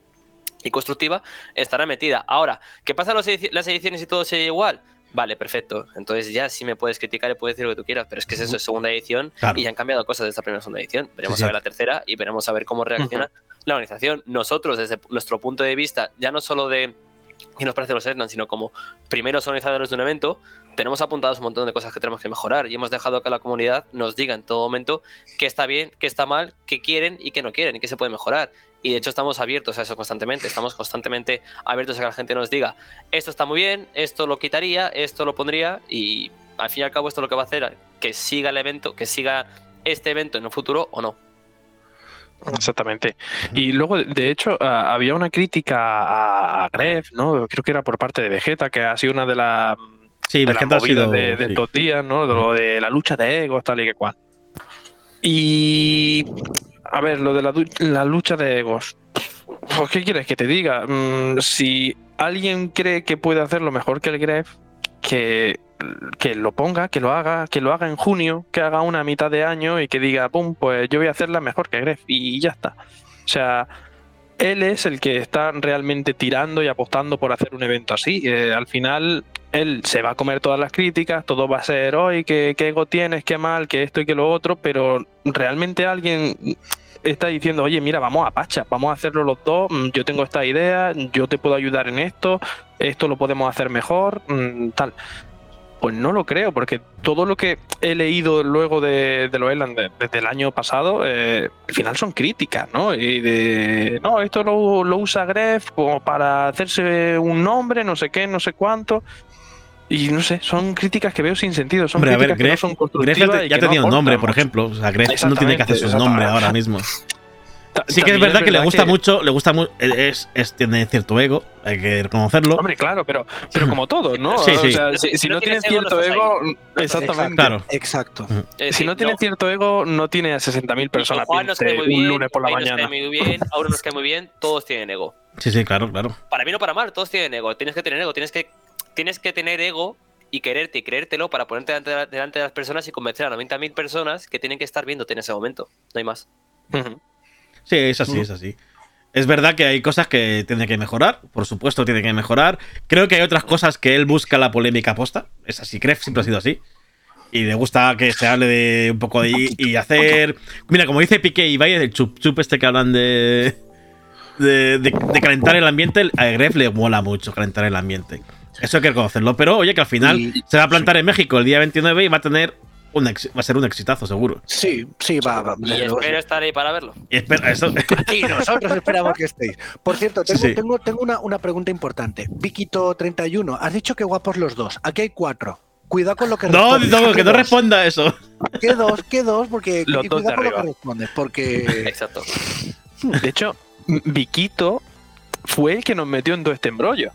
y constructiva, estará metida. Ahora, ¿qué pasa las ediciones y todo sigue igual? Vale, perfecto. Entonces ya sí me puedes criticar y puedes decir lo que tú quieras, pero es que es eso, es segunda edición Claro. y ya han cambiado cosas de esta primera segunda edición. Veremos Sí, sí. a ver la tercera y veremos a ver cómo reacciona la organización. Nosotros, desde nuestro punto de vista, ya no solo de que nos parece los Ernan, sino como primeros organizadores de un evento, tenemos apuntados un montón de cosas que tenemos que mejorar y hemos dejado que la comunidad nos diga en todo momento qué está bien, qué está mal, qué quieren y qué no quieren y qué se puede mejorar. Y de hecho estamos abiertos a eso constantemente, estamos constantemente abiertos a que la gente nos diga, esto está muy bien, esto lo quitaría, esto lo pondría y al fin y al cabo esto lo que va a hacer que siga el evento, que siga este evento en un futuro o no. Exactamente. Y luego, de- hecho, ah, había una crítica a, a Gref, ¿no? Creo que era por parte de Vegeta, que ha sido una de, las Sí, de Vegeta ha movidas sido. de, de sí. estos días, ¿no? De lo de la lucha de egos, tal y que cual. Y. A ver, lo de la, lucha de egos. Pues, ¿Qué quieres que te diga? Mm, si alguien cree que puede hacerlo mejor que el Gref, que, que lo ponga, que lo haga, que lo haga en junio, que haga una mitad de año y que diga, pum, pues yo voy a hacerla mejor que Gref. Y ya está. O sea, él es el que está realmente tirando y apostando por hacer un evento así. Eh, al final, él se va a comer todas las críticas, todo va a ser, hoy qué, qué ego tienes, qué mal, que esto y que lo otro, pero realmente alguien está diciendo, oye, mira, vamos a Pacha, vamos a hacerlo los dos, mm, yo tengo esta idea, yo te puedo ayudar en esto, esto lo podemos hacer mejor, mm, tal. Pues no lo creo, porque todo lo que he leído luego de, de lo Elan de- desde el año pasado, eh, al final son críticas, ¿no? Y de, no, esto lo, lo usa Gref como para hacerse un nombre, no sé qué, no sé cuánto. Y no sé, son críticas que veo sin sentido. Son Hombre, a ver, críticas que no Gref, son Gref ya, y ya no un nombre, por ejemplo. O sea, Gref no tiene que hacer su Exactamente, nombre exactamente. ahora mismo. *laughs* Ta- Sí que es verdad que le gusta que- mucho, le gusta mucho, es, es, tiene cierto ego, hay que reconocerlo. Hombre, claro, pero, pero como todo, ¿no? Sí, sí. O sea, si, no no tienes ego, cierto no ego, exactamente. Claro. exacto. Es Si no tienes cierto ego, no tiene a 60.000 personas Juan nos cae viéndote muy bien, un lunes por la Ibai nos mañana. cae muy bien, Auro nos cae muy bien, todos tienen ego. Sí, sí, claro, claro. Para bien o para mal, todos tienen ego. Tienes que tener ego, tienes que, tienes que tener ego y quererte y creértelo para ponerte delante de, la- delante de las personas y convencer a 90.000 personas que tienen que estar viéndote en ese momento. No hay más. Ujú. Sí, es así, es así. Es verdad que hay cosas que tiene que mejorar, por supuesto tiene que mejorar. Creo que hay otras cosas que él busca la polémica posta. Es así, Gref siempre ha sido así. Y le gusta que se hable de un poco de y, y hacer. Mira, como dice Piqué y Valle, el chup chup este que hablan de. De, de- de calentar el ambiente, a Gref le mola mucho calentar el ambiente. Eso hay que reconocerlo. Pero oye, que al final Y- se va a plantar en México el día 29 y va a tener un ex- va a ser un exitazo, seguro. Sí, sí, va, va. Y espero estar ahí para verlo. Y espera, eso. Y nosotros esperamos que estéis. Por cierto, tengo, sí. tengo, tengo una, una pregunta importante. Viquito31, has dicho que guapos los dos. Aquí hay cuatro. Cuidado con lo que *laughs* No, respondes. no, ¿Qué que no responda eso. ¿Qué dos? ¿Qué dos? Porque *laughs* Los dos cuidado con lo que arriba. respondes. Porque. Exacto. De hecho, Viquito fue el que nos metió en todo este embrollo.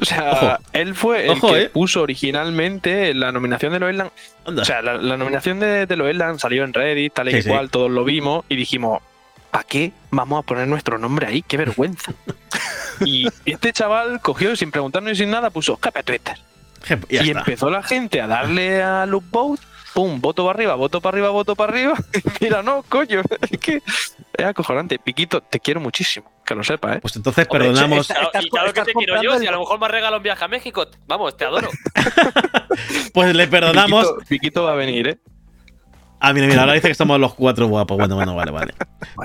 O sea, Ojo. él fue el Ojo, que eh. puso originalmente la nominación de Loeland. O sea, la, la nominación de, de Loeland salió en Reddit, tal y Sí, sí. cual, todos lo vimos y dijimos, ¿para qué vamos a poner nuestro nombre ahí? ¡Qué vergüenza! *laughs* y este chaval cogió, sin preguntarnos y sin nada, puso escape a Twitter. Y empezó la gente a darle a loop vote, pum, voto para arriba, voto para arriba, voto para arriba. *laughs* Mira, no, coño, *laughs* es que es acojonante. Piquito, te quiero muchísimo, que lo sepas, ¿eh? Pues entonces Hombre, perdonamos. y claro que te quiero yo, si a lo mejor me regala un viaje a México, vamos, te adoro. *laughs* Pues le perdonamos. Piquito, Piquito va a venir, ¿eh? Ah, mira, mira, ahora dice que somos los cuatro guapos. Bueno, bueno, vale, vale.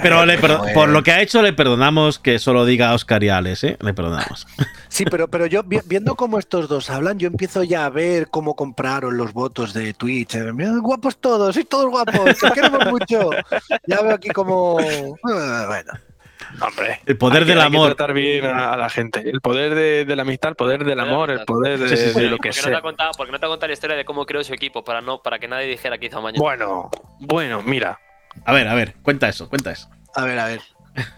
Pero le perdo- bueno. por lo que ha hecho, le perdonamos que solo diga Oscar y Alex, ¿eh? Le perdonamos. *laughs* Sí, pero, pero yo vi- viendo cómo estos dos hablan, yo empiezo ya a ver cómo compraron los votos de Twitch. Eh, Mira, guapos todos, sois todos guapos, os queremos mucho. Ya veo aquí como. *laughs* Bueno, Hombre. El poder hay que- del hay que amor. tratar bien a, a la gente. El poder de, de la amistad, el poder del amor, el poder de, Sí, sí, sí. de lo que porque no te sea. ha contado, porque no te ha contado la historia de cómo creó su equipo, para no, para que nadie dijera que hizo mañana. Bueno, bueno, mira. A ver, a ver, cuenta eso, cuenta eso. a ver, a ver. *laughs*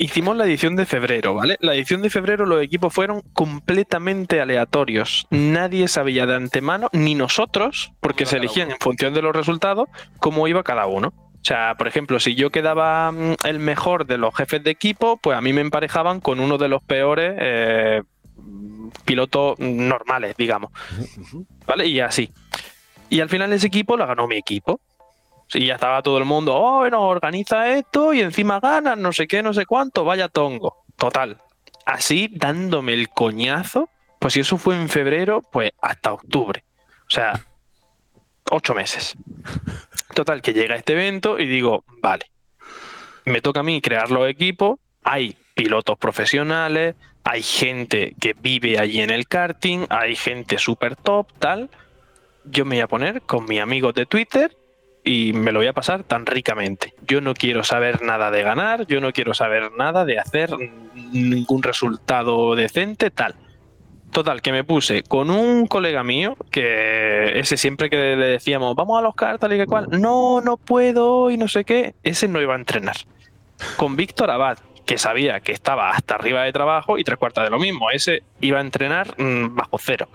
Hicimos la edición de febrero, ¿vale? La edición de febrero los equipos fueron completamente aleatorios. Nadie sabía de antemano, ni nosotros, porque se elegían en función de los resultados, cómo iba cada uno. O sea, por ejemplo, si yo quedaba mm, el mejor de los jefes de equipo, pues a mí me emparejaban con uno de los peores eh, pilotos normales, digamos. ¿Vale? Y así. Y al final ese equipo lo ganó mi equipo. Sí, ya estaba todo el mundo, oh, bueno, organiza esto y encima ganas, no sé qué, no sé cuánto, vaya tongo. Total. Así, dándome el coñazo, pues si eso fue en febrero, pues hasta octubre. O sea, ocho meses. Total, que llega este evento y digo, vale, me toca a mí crear los equipos, hay pilotos profesionales, hay gente que vive allí en el karting, hay gente súper top, tal. Yo me voy a poner con mis amigos de Twitter y me lo voy a pasar tan ricamente. Yo no quiero saber nada de ganar, yo no quiero saber nada de hacer ningún resultado decente, tal. Total, que me puse con un colega mío, que ese siempre que le decíamos, vamos a los kart, tal y que cual, no, no puedo y no sé qué, ese no iba a entrenar. Con Víctor Abad, que sabía que estaba hasta arriba de trabajo y tres cuartas de lo mismo, ese iba a entrenar mm, bajo cero.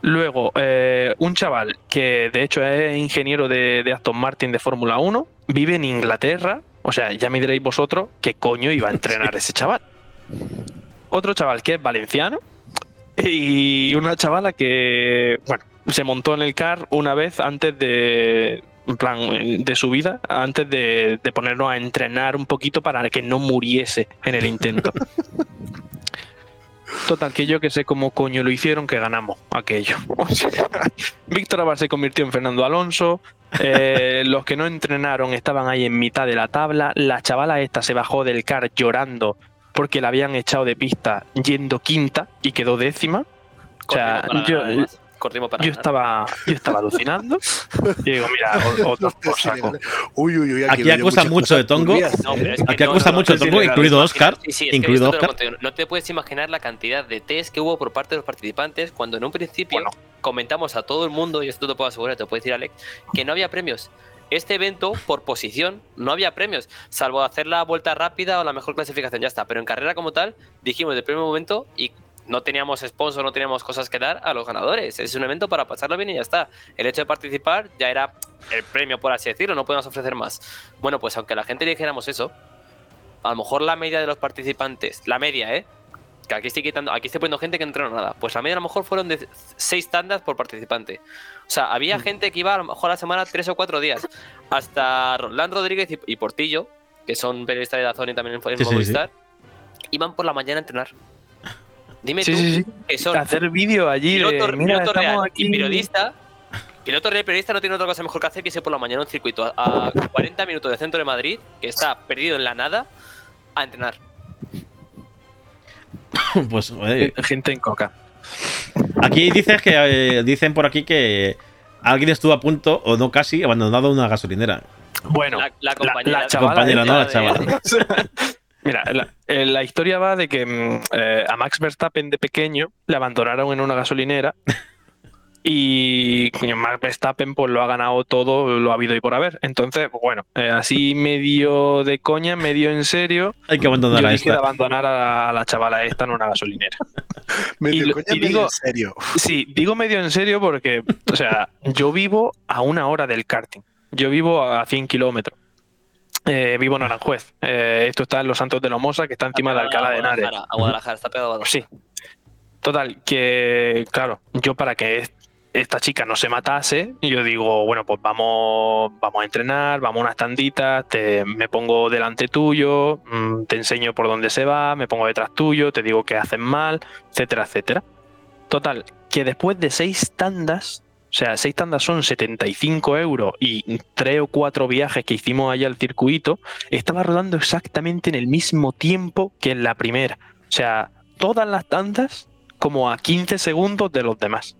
Luego, eh, un chaval que de hecho es ingeniero de, de Aston Martin de Fórmula 1, vive en Inglaterra, o sea, ya me diréis vosotros qué coño iba a entrenar *laughs* ese chaval. Otro chaval que es valenciano y una chavala que, bueno, se montó en el car una vez antes de, en plan, de su vida, antes de, de ponernos a entrenar un poquito para que no muriese en el intento. *laughs* Total, que yo que sé cómo coño lo hicieron, que ganamos aquello. *laughs* Víctor Abad se convirtió en Fernando Alonso. eh, los que no entrenaron estaban ahí en mitad de la tabla. La chavala esta se bajó del car llorando porque la habían echado de pista yendo quinta y quedó décima. O sea, Corrimos para yo. Corrimos para yo ganar. estaba, yo estaba alucinando. Y digo, mira, *laughs* otro por saco. Uy, uy, uy. Aquí yo acusa mucho de Tongo. turbias, No, pero es que Aquí no, acusa no, mucho no, Tongo, no, incluido no, Oscar. Sí, sí, incluido te Oscar. No te puedes imaginar la cantidad de test que hubo por parte de los participantes cuando en un principio Bueno. comentamos a todo el mundo, y esto te puedo asegurar, te lo puede decir Alex, que no había premios. Este evento, por posición, no había premios, salvo hacer la vuelta rápida o la mejor clasificación, ya está. Pero en carrera como tal, dijimos de primer momento y no teníamos sponsor, no teníamos cosas que dar a los ganadores. Es un evento para pasarlo bien y ya está. El hecho de participar ya era el premio, por así decirlo, no podemos ofrecer más. Bueno, pues aunque a la gente le dijéramos eso, a lo mejor la media de los participantes, la media, ¿eh? Que aquí estoy quitando, aquí estoy poniendo gente que no entrenó nada. Pues la media a lo mejor fueron de seis tandas por participante. O sea, Mm. había gente que iba a lo mejor a la semana tres o cuatro días. Hasta Roland Rodríguez y, y Portillo, que son periodistas de la zona y también en, Sí, sí, Movistar, iban por la mañana a entrenar. Dime tú, que son Hacer vídeo allí de, piloto, mira, piloto real y periodista. Piloto real y periodista no tiene otra cosa mejor que hacer que irse por la mañana a un circuito a, a 40 minutos del centro de Madrid, que está perdido en la nada, a entrenar. *coughs* Pues, oye, Gente en coca. aquí dices que eh, dicen por aquí que alguien estuvo a punto, o no casi, abandonado una gasolinera. Bueno, la, la compañera, la chavala Compañera, no la chavala. *laughs* Mira, la, eh, la historia va de que mm, eh, a Max Verstappen de pequeño le abandonaron en una gasolinera y coño, Max Verstappen pues lo ha ganado todo, lo ha habido y por haber. Entonces, bueno, eh, así medio de coña, medio en serio, Hay que yo abandonar a dije de esta. abandonar a, la chavala esta en una gasolinera. *laughs* Medio y coña, y medio digo- en serio. Sí, digo medio en serio porque, o sea, yo vivo a una hora del karting. Yo vivo a 100 kilómetros. Eh, vivo en Aranjuez. Eh, esto está en Los Santos de Lomosa, que está encima de Alcalá de Henares. Guadalajara, A Guadalajara, está pegado a Pues sí. Total, que claro, yo para que esta chica no se matase, yo digo, bueno, pues vamos, vamos a entrenar, vamos a unas tanditas, te, me pongo delante tuyo, mm, te enseño por dónde se va, me pongo detrás tuyo, te digo que hacen mal, etcétera, etcétera. Total, que después de seis tandas, o sea, seis tandas son 75 euros y tres o cuatro viajes que hicimos allá al circuito, estaba rodando exactamente en el mismo tiempo que en la primera. O sea, todas las tandas como a 15 segundos de los demás.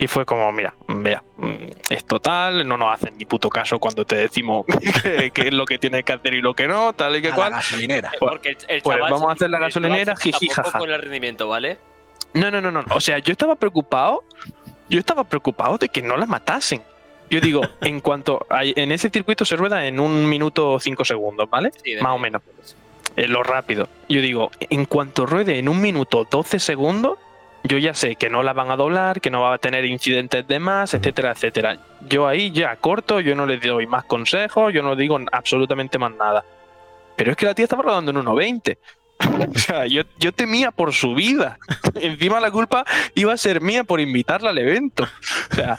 Y fue como, mira, vea, mm, es total, no nos hacen ni puto caso cuando te decimos *laughs* qué es lo que tienes que hacer y lo que no, tal y que A la cual. gasolinera. Porque el, el pues chaval vamos a hacer la gasolinera, jiji, jaja. con el rendimiento, ¿vale? No, no, no, no. O sea, yo estaba preocupado. Yo estaba preocupado de que no la matasen. Yo digo, *laughs* en cuanto a- en ese circuito se rueda en un minuto cinco segundos, ¿vale? Sí, Más o menos. En lo rápido. Yo digo, en cuanto ruede en un minuto 12 segundos, yo ya sé que no la van a doblar, que no va a tener incidentes de más, etcétera, etcétera. Yo ahí ya corto, yo no le doy más consejos, yo no digo absolutamente más nada. Pero es que la tía estaba rodando en 1.20. *laughs* O sea, yo, yo temía por su vida. *laughs* Encima la culpa iba a ser mía por invitarla al evento. O sea,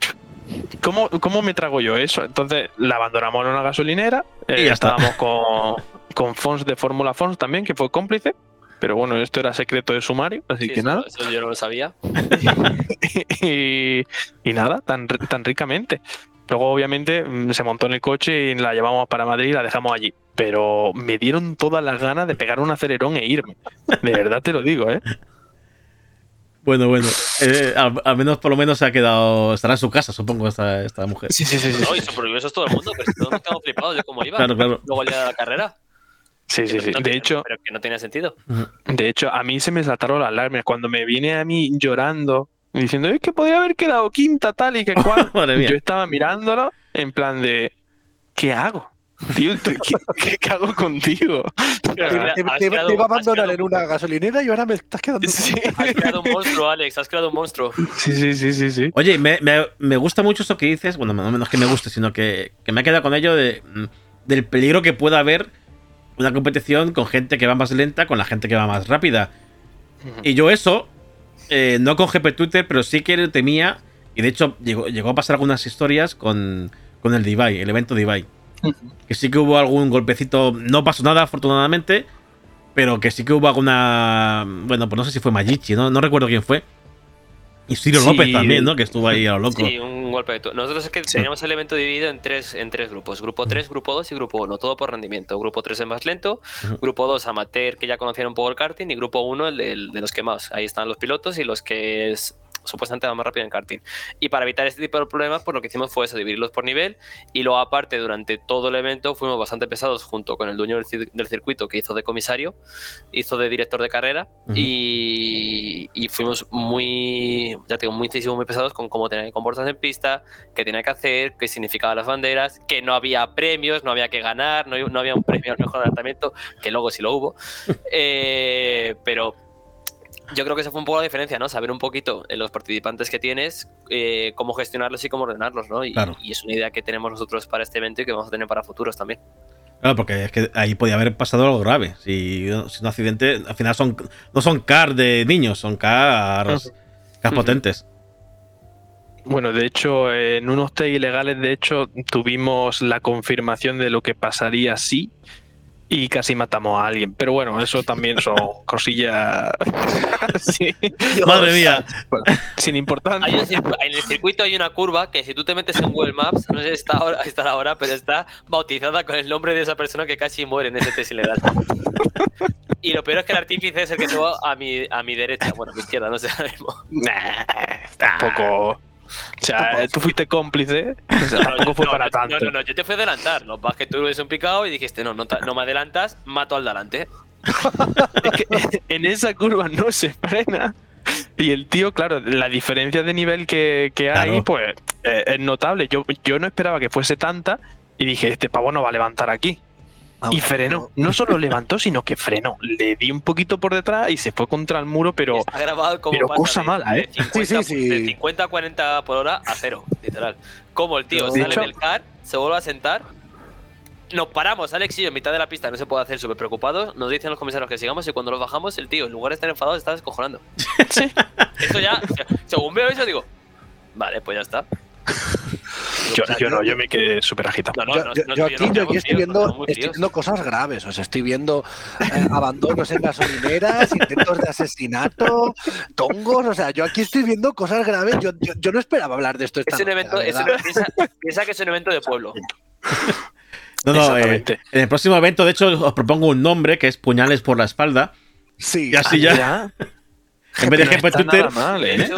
*laughs* ¿cómo, cómo me trago yo eso? Entonces la abandonamos en una gasolinera. Y eh, ya está. estábamos con, con Fons de Fórmula Fons también, que fue cómplice. Pero bueno, esto era secreto de sumario, así Sí, que eso- nada. Eso yo no lo sabía. *laughs* y, y nada, tan, tan ricamente. Luego, obviamente, mm, se montó en el coche y la llevamos para Madrid y la dejamos allí. Pero me dieron todas las ganas de pegar un acelerón e irme. De verdad te lo digo, ¿eh? Bueno, bueno. Eh, al, al menos, por lo menos, se ha quedado. Estará en su casa, supongo, esta, esta mujer. Sí, sí, sí. sí, No, y supervivió todo el mundo, pero si todos nos quedamos flipados de cómo iba. Claro, claro. Luego el día de la carrera. Sí, sí, sí. No De tenía- hecho, Pero que no tenía sentido. de hecho, a mí se me saltaron las alarmas. Cuando me viene a mí llorando, diciendo, es que podría haber quedado quinta, tal y que cual. *laughs* Madre mía. Yo estaba mirándolo en plan de, ¿qué hago? Tío, ¿qué, qué- qué hago contigo? Te, te- creado- iba a abandonar en una gasolinera y ahora me estás quedando. Sí, Has creado un monstruo, Alex. Has creado un monstruo. sí, sí, sí, sí. sí. Oye, me, me- me gusta mucho eso que dices. Bueno, no menos que me guste, sino que, que me ha quedado con ello de, del peligro que pueda haber una competición con gente que va más lenta con la gente que va más rápida. Y yo eso, eh, no con GP Twitter, pero sí que temía. Y de hecho, llegó, llegó a pasar algunas historias con, con el Divide, el evento Divide. Que sí que hubo algún golpecito. No pasó nada, afortunadamente. Pero que sí que hubo alguna. Bueno, pues no sé si fue Magichi, ¿no? No recuerdo quién fue. Y Ciro Sí, López también, ¿no? Que estuvo ahí a lo *laughs* loco. Sí, un golpe de tu- Nosotros es que teníamos el evento dividido en tres, en tres grupos. Grupo 3, grupo 2 y grupo 1. Todo por rendimiento. Grupo 3 es más lento. Grupo 2 amateur que ya conocían un poco el karting. Y grupo 1 el del- de, los quemados. Ahí están los pilotos y los que es- supuestamente van más rápido en karting. Y para evitar este tipo de problemas, pues lo que hicimos fue eso, dividirlos por nivel. Y luego aparte, durante todo el evento fuimos bastante pesados junto con el dueño del, cir- del circuito que hizo de comisario, hizo de director de carrera. Ujú. y, y fuimos muy, ya te digo, muy, muchísimo, muy pesados con cómo tenía que comportarse en pista, qué tenía que hacer, qué significaban las banderas, que no había premios, no había que ganar, no, no había un premio al mejor adelantamiento, que luego sí lo hubo. *laughs* Eh, pero yo creo que esa fue un poco la diferencia, ¿no? Saber un poquito en los participantes que tienes, eh, cómo gestionarlos y cómo ordenarlos, ¿no? Y, Claro. y es una idea que tenemos nosotros para este evento y que vamos a tener para futuros también. Claro, porque es que ahí podía haber pasado algo grave. Si, si un accidente, al final son no son cars de niños, son cars, cars potentes. Bueno, de hecho, en unos test ilegales, de hecho, tuvimos la confirmación de lo que pasaría si y casi matamos a alguien. Pero bueno, eso también son *laughs* cosillas *laughs* sí, Madre mía. sin importancia. Hay un circu- en el circuito hay una curva que si tú te metes en Google Maps, no sé si está ahora, está ahora, pero está bautizada con el nombre de esa persona que casi muere en ese test ilegal. Y lo peor es que el artífice es el que va a mi, a mi derecha, bueno, a mi izquierda, no sé ahora mismo. Nah, tampoco. O sea, tú fuiste cómplice. *laughs* O sea, tampoco fue No, para no, tanto. No, no, no, yo te fui a adelantar. Lo es que tú eres un picado y dijiste, no, no, no me adelantas, mato al delante. *laughs* Es que en esa curva no se frena. Y el tío, claro, la diferencia de nivel que, que hay, Claro. pues eh, es notable. Yo, yo no esperaba que fuese tanta y dije, este pavo no va a levantar aquí. Y frenó. No solo *laughs* levantó, sino que frenó. Le di un poquito por detrás y se fue contra el muro, pero Está grabado como pero cosa de- mala, ¿eh? De 50, Sí, sí, sí. de 50 a 40 por hora a cero, literal. Como el tío sale hecho- del car, se vuelve a sentar nos paramos, Alex y yo, en mitad de la pista, no se puede hacer súper preocupados. Nos dicen los comisarios que sigamos y cuando los bajamos, el tío, en lugar de estar enfadado, está descojonando. *laughs* Eso ya, según veo eso, digo, vale, pues ya está. *laughs* Yo, O sea, yo no, yo- me quedé súper agitado. No, no, Yo, no, aquí, estoy viendo, estoy viendo cosas graves. O sea, estoy viendo eh, abandonos en gasolineras, *laughs* intentos de asesinato, tongos. O sea, yo aquí estoy viendo cosas graves. Yo, yo, yo no esperaba hablar de esto esta Es un noche, evento, es un- piensa, piensa que es un evento de pueblo. No, no, eh, en el próximo evento, de hecho, os propongo un nombre que es Puñales por la espalda. Sí, Y así ya, Ya, *laughs* en vez de Twitter, nada mal, De ¿eh?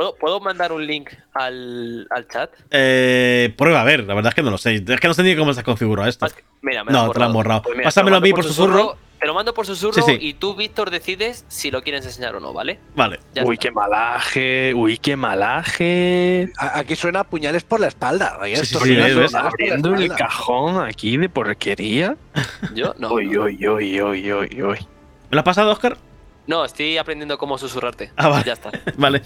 ¿Puedo, puedo mandar un link al, al chat? eh, prueba a ver, la verdad es que no lo sé. Es que no sé ni cómo se ha configurado esto. Que- Mira, me No, lo te lo han borrado. Pues mira, Pásamelo a mí por susurro. Te lo mando por susurro Sí, sí. y tú, Víctor, decides si lo quieres enseñar o no, ¿vale? Vale. Ya Uy, está. qué malaje, uy, qué malaje. A- Aquí suena puñales por la espalda. Sí, esto sí, sí, Abriendo el cajón aquí de porquería. Yo no. Uy, uy, uy, uy, uy, uy. ¿Me lo has pasado, Oscar? No, estoy aprendiendo cómo susurrarte. Ah, vale. Ya está. *laughs* Vale.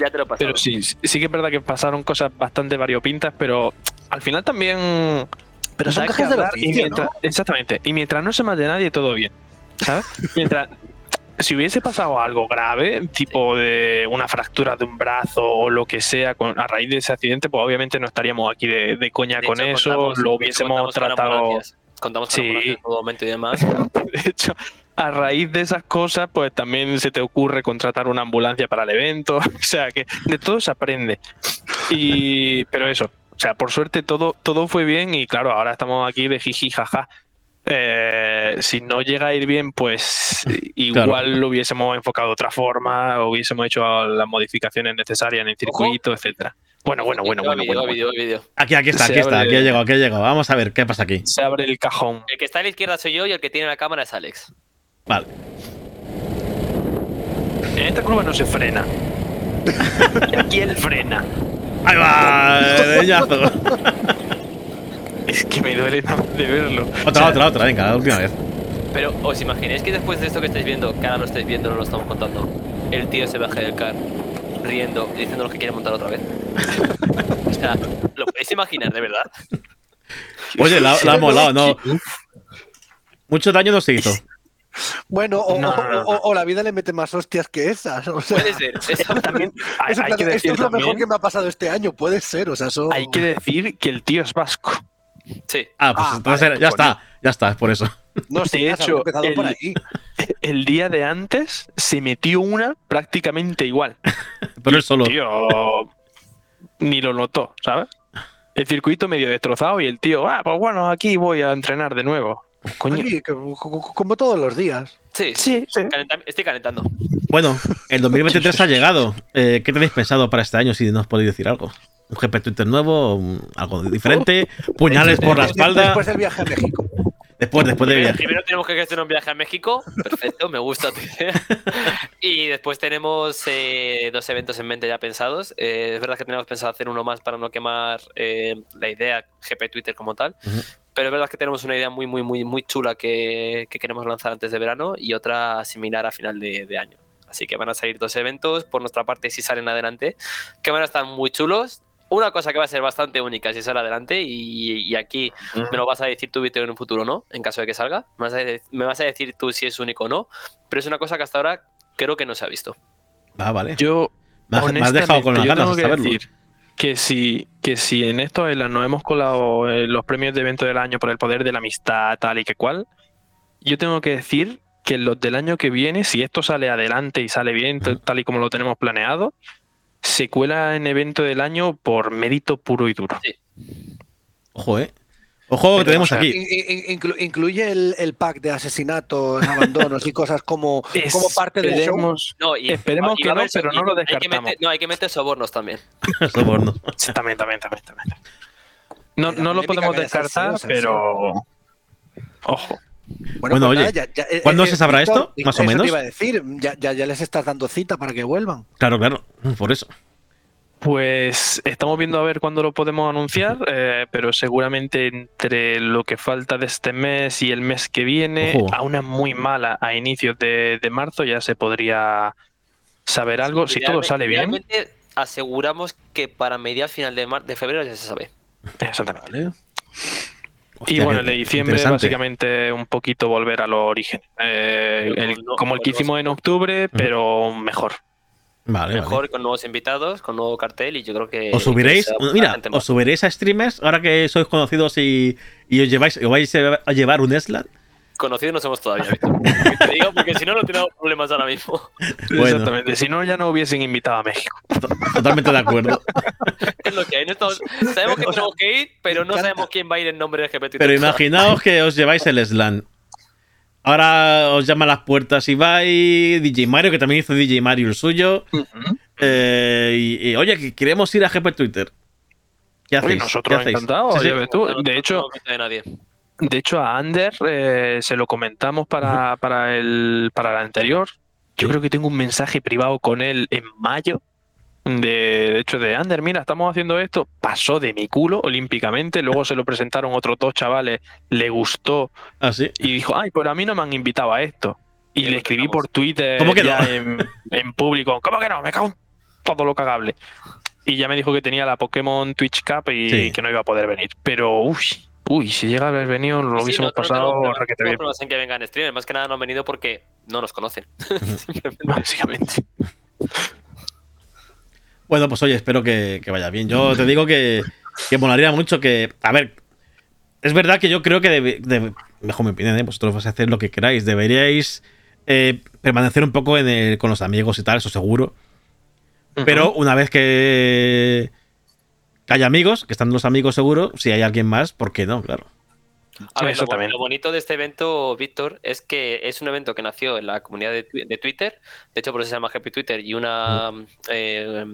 Ya te lo pasado. Pero sí, sí que es verdad que pasaron cosas bastante variopintas, pero al final también. Pero son cajas y oficio, mientras- ¿no? Exactamente. Y mientras no se mate nadie, todo bien. ¿Sabes? *laughs* mientras. Si hubiese pasado algo grave, tipo de una fractura de un brazo o lo que sea con, a raíz de ese accidente, pues obviamente no estaríamos aquí de, de coña De con hecho, eso, contamos- lo de hubiésemos contamos tratado. Contamos con Sí. ambulancias en todo momento y demás. *laughs* De hecho, a raíz de esas cosas, pues también se te ocurre contratar una ambulancia para el evento. *laughs* O sea que de todo se aprende. Y, pero eso, o sea, por suerte todo, todo fue bien y claro, ahora estamos aquí de jiji jaja. Eh, si no llega a ir bien, pues *laughs* igual Claro. lo hubiésemos enfocado de otra forma, hubiésemos hecho las modificaciones necesarias en el circuito, etcétera. Bueno, bueno, bueno, bueno, vídeo, bueno, vídeo, va vídeo. Aquí, aquí está, aquí está, aquí ha llegado, aquí ha llegado. Vamos a ver qué pasa aquí. Se abre el cajón. El que está a la izquierda soy yo y el que tiene la cámara es Alex. Vale. En esta curva no se frena. *laughs* Y aquí él frena. Ahí va, leñazo. Es que me duele de verlo. Otra, O sea, otra, otra, venga, la última vez. Pero os imagináis que después de esto que estáis viendo, que ahora lo estáis viendo, no lo estamos contando, el tío se baja del car riendo y diciéndonos que quiere montar otra vez. *laughs* o sea, lo podéis imaginar, de verdad. Oye, la, la ha molado, ¿no? Mucho daño no se hizo. Bueno, o, No, o- no, no. o- o la vida le mete más hostias que esas. O sea, Puede ser. Eso *laughs* También hay, eso, hay que esto es lo mejor que me ha pasado este año, puede ser. O sea, eso... hay que decir que el tío es vasco. Sí. Ah, pues Ah, entonces vale, ya pues está, ya está, es por eso. No sé, de hecho, empezado por el- ahí. *laughs* El día de antes se metió una prácticamente igual. *laughs* Pero él solo. Tío, ni lo notó, ¿sabes? El circuito medio destrozado y el tío, ah, pues bueno, aquí voy a entrenar de nuevo. Coño. Aquí, como todos los días. Sí, Sí, sí. Calenta- estoy calentando. Bueno, el 2023 ha *laughs* llegado. Eh, ¿Qué tenéis pensado para este año si nos podéis decir algo? ¿Un GP Twitter nuevo? un- ¿Algo diferente? ¿Puñales por la espalda? Después del viaje a México. Después, después de Primero, viaje. primero tenemos que gestionar un viaje a México. Perfecto, me gusta tu idea. *laughs* Y después tenemos eh, dos eventos en mente ya pensados. Eh, es verdad que tenemos pensado hacer uno más para no quemar eh, la idea GP Twitter como tal. Pero es verdad que tenemos una idea muy, muy, muy, muy chula que, que queremos lanzar antes de verano y otra similar a final de, de año. Así que van a salir dos eventos por nuestra parte si salen adelante, que van a estar muy chulos. Una cosa que va a ser bastante única si sale adelante y, y aquí me lo vas a decir tú, Víctor, en un futuro, ¿no? En caso de que salga. Me vas, a, de- me vas a decir tú si es único o no. Pero es una cosa que hasta ahora creo que no se ha visto. Ah, vale. Yo, Me has, me has dejado con las ganas de saberlo. decir que si, que si en esto nos hemos colado eh, los premios de evento del año por el poder de la amistad, tal y que cual, yo tengo que decir que los del año que viene, si esto sale adelante y sale bien, tal- y como lo tenemos planeado, se cuela en evento del año por mérito puro y duro. Ojo, eh. Ojo que Pero, tenemos o sea, aquí. In- in- inclu- incluye el, el pack de asesinatos, *laughs* abandonos y cosas como, como parte del show. Esperemos- No, y, Esperemos y que no, pero y no lo hay que descartamos. meter- no, hay que meter sobornos también. *laughs* Soborno. Sí, también, también, también, también. No, no lo podemos que descartar, pero. Ojo. Bueno, Bueno, pues oye, nada, ya- ya- eh, ¿cuándo eh, se sabrá esto? Más o te menos. iba a decir, ya, ya, ya les estás dando cita para que vuelvan. Claro, claro. Por eso. Pues estamos viendo a ver cuándo lo podemos anunciar, eh, pero seguramente entre lo que falta de este mes y el mes que viene, Ojo. a una muy mala a inicios de, de marzo ya se podría saber algo. Si todo sale bien. aseguramos que para mediados final de, mar- de febrero ya se sabe. Exactamente. y Hostia, bueno, el de diciembre básicamente un poquito volver a los orígenes. Eh, no- como el que hicimos en octubre, pero mejor. Vale, Mejor vale. con nuevos invitados, con nuevo cartel y yo creo que. Os subiréis, que mira, os subiréis a streamers ahora que sois conocidos y, y os lleváis, os vais a llevar un Eslan. Conocidos no somos todavía, *laughs* Víctor. Te digo porque si no, no tenemos problemas ahora mismo. Bueno. Exactamente. Si no, ya no hubiesen invitado a México. Totalmente de acuerdo. *laughs* Es lo que hay. no estamos- sabemos que tenemos que ir, pero no sabemos quién va a ir en nombre de GPT. Pero imaginaos que os lleváis el Slan. Ahora os llama a las puertas Ibai, DJ Mario, que también hizo DJ Mario el suyo. Eh, y, y, oye, que queremos ir a GP Twitter. ¿Qué hacéis? Oye, nosotros ¿Qué hacéis? encantados, tú. De hecho, nadie. De hecho, a Ander eh, se lo comentamos para, para, el, para el anterior. Yo creo que tengo un mensaje privado con él en mayo. De, de hecho, de Ander, mira, estamos haciendo esto. Pasó de mi culo olímpicamente. Luego se lo presentaron otros dos chavales. Le gustó Ah, sí. y dijo, ay, pero a mí no me han invitado a esto. Y le escribí por Twitter ¿Cómo que ya no? en, en público. ¿Cómo que no? Me cago en todo lo cagable. Y ya me dijo que tenía la Pokémon Twitch Cup y Sí. que no iba a poder venir. Pero, uy, uy, si llega a haber venido, lo hubiésemos no- no pasado requete no bien. en que vengan streamers. Más que nada no han venido porque no nos conocen. *laughs* Básicamente. Bueno, pues oye, espero que, que vaya bien. Yo te digo que, que molaría mucho que. A ver, es verdad que yo creo que, debe- debe- mejor mi opinión, ¿eh? vosotros vais a hacer lo que queráis. Deberíais eh, permanecer un poco en el- con los amigos y tal, eso seguro. Pero una vez que, que haya amigos, que están los amigos seguro, si hay alguien más, ¿por qué no? Claro. A ver, Eso lo, también. lo bonito de este evento, Víctor, es que es un evento que nació en la comunidad de, Twi- de Twitter. De hecho, por eso se llama Happy Twitter. Y una, eh,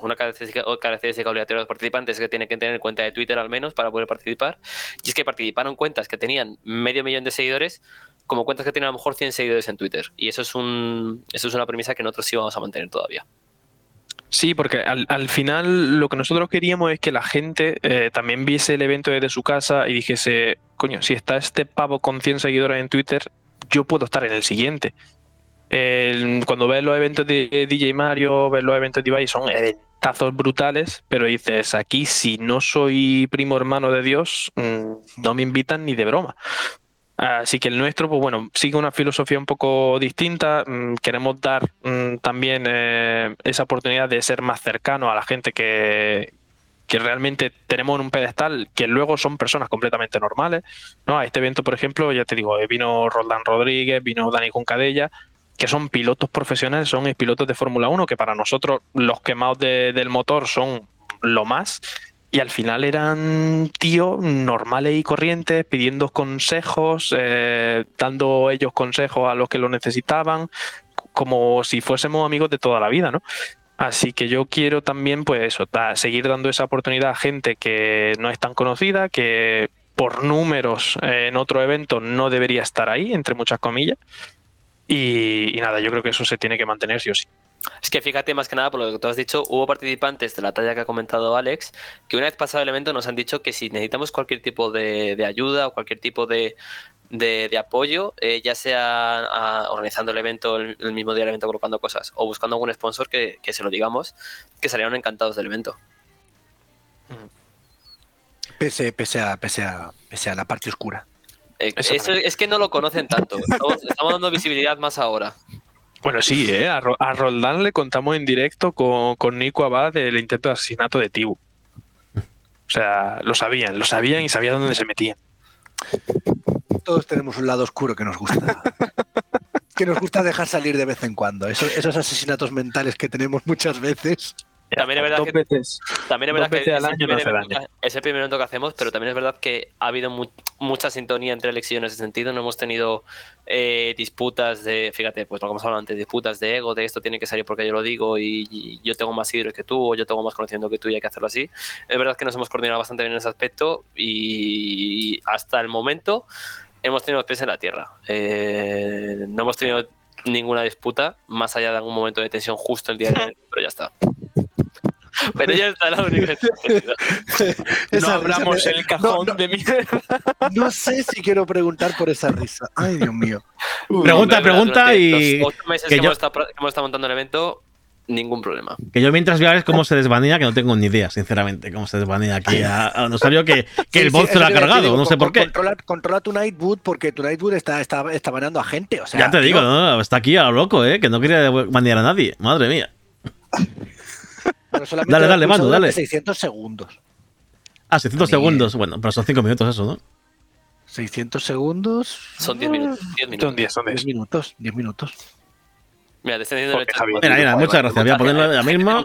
una característica, o característica obligatoria de los participantes es que tienen que tener cuenta de Twitter al menos para poder participar. Y es que participaron cuentas que tenían medio millón de seguidores como cuentas que tienen a lo mejor 100 seguidores en Twitter. Y eso es, un, eso es una premisa que nosotros sí vamos a mantener todavía. Sí, porque al, al final lo que nosotros queríamos es que la gente eh, también viese el evento desde su casa y dijese, coño, si está este pavo con 100 seguidores en Twitter, yo puedo estar en el siguiente. Cuando ves los eventos de DJ Mario, ves los eventos de Ibai, son eventazos brutales, pero dices, aquí si no soy primo hermano de Dios, mm, no me invitan ni de broma. Así que el nuestro, pues bueno, sigue una filosofía un poco distinta. Mm, Queremos dar mm, también eh, esa oportunidad de ser más cercano a la gente que, que realmente tenemos en un pedestal, que luego son personas completamente normales. ¿no? A este evento, por ejemplo, ya te digo, eh, vino Roldán Rodríguez, vino Dani Juncadella, que son pilotos profesionales, son pilotos de Fórmula 1, que para nosotros los quemados de- del motor son lo más. Y al final eran tíos normales y corrientes, pidiendo consejos, eh, dando ellos consejos a los que lo necesitaban, como si fuésemos amigos de toda la vida, ¿no? Así que yo quiero también, pues eso, da- seguir dando esa oportunidad a gente que no es tan conocida, que por números eh, en otro evento no debería estar ahí, entre muchas comillas. Y, y nada, yo creo que eso se tiene que mantener sí o sí. Es que fíjate más que nada por lo que tú has dicho, hubo participantes de la talla que ha comentado Alex que una vez pasado el evento nos han dicho que si necesitamos cualquier tipo de, de ayuda o cualquier tipo de, de- de apoyo, eh, ya sea organizando el evento el, el mismo día del evento colocando cosas o buscando algún sponsor que, que se lo digamos, que salieron encantados del evento. Pese, pese, a, pese, a, pese a la parte oscura. Eh, Eso eso también. es que no lo conocen tanto. Estamos, *laughs* estamos dando visibilidad más ahora. Bueno, sí, ¿eh? a, a Roldán le contamos en directo con, con Nico Abad del intento de asesinato de Tibu. O sea, lo sabían, lo sabían y sabían dónde se metían. Todos tenemos un lado oscuro que nos gusta. *laughs* que nos gusta dejar salir de vez en cuando. Esos, esos asesinatos mentales que tenemos muchas veces. También es verdad Dos que- veces. También es verdad que veces al es el, año no primer evento que- es el primer evento que hacemos, pero también es verdad que ha habido mu- mucha sintonía entre Alex y yo en ese sentido. No hemos tenido eh, disputas de, fíjate, pues lo que hemos hablado antes, disputas de ego, de esto tiene que salir porque yo lo digo y, y yo tengo más seguidores que tú o yo tengo más conocimiento que tú y hay que hacerlo así. Es verdad que nos hemos coordinado bastante bien en ese aspecto y hasta el momento hemos tenido los pies en la tierra. Eh, no hemos tenido ninguna disputa, más allá de algún momento de tensión justo el día de *laughs* pero ya está. *laughs* Pero ya está la única. *laughs* No abramos el cajón no, no, de mierda. no sé si quiero preguntar por esa risa. Ay, Dios mío. Pregunta, pregunta y Los ocho meses que que, yo- hemos estado, que hemos estado montando el evento, Ningún problema. Que yo mientras a ver cómo se desvanea, que no tengo ni idea, sinceramente, cómo se desvanea aquí. A, a Nosario que, que Sí, el bot sí, se lo ha cargado, digo, no sé con- por qué. Controla, controla tu Nightwood porque tu Nightwood está, está, está baneando a gente. O sea, Ya te digo, ¿no? está aquí a lo loco, ¿eh? Que no quería banear a nadie. Madre mía. *laughs* pero *laughs* solamente Dale, dale, durante dale. 600 segundos. Ah, 600 A mí- segundos. Bueno, pero son 5 minutos eso, ¿no? 600 segundos. Son 10 minutos. 10 minutos. Son 10, son 10. 10 minutos. 10 minutos. Mira, en el chat. Mira, mira, muchas gracias. Voy a ponerlo ahora mismo.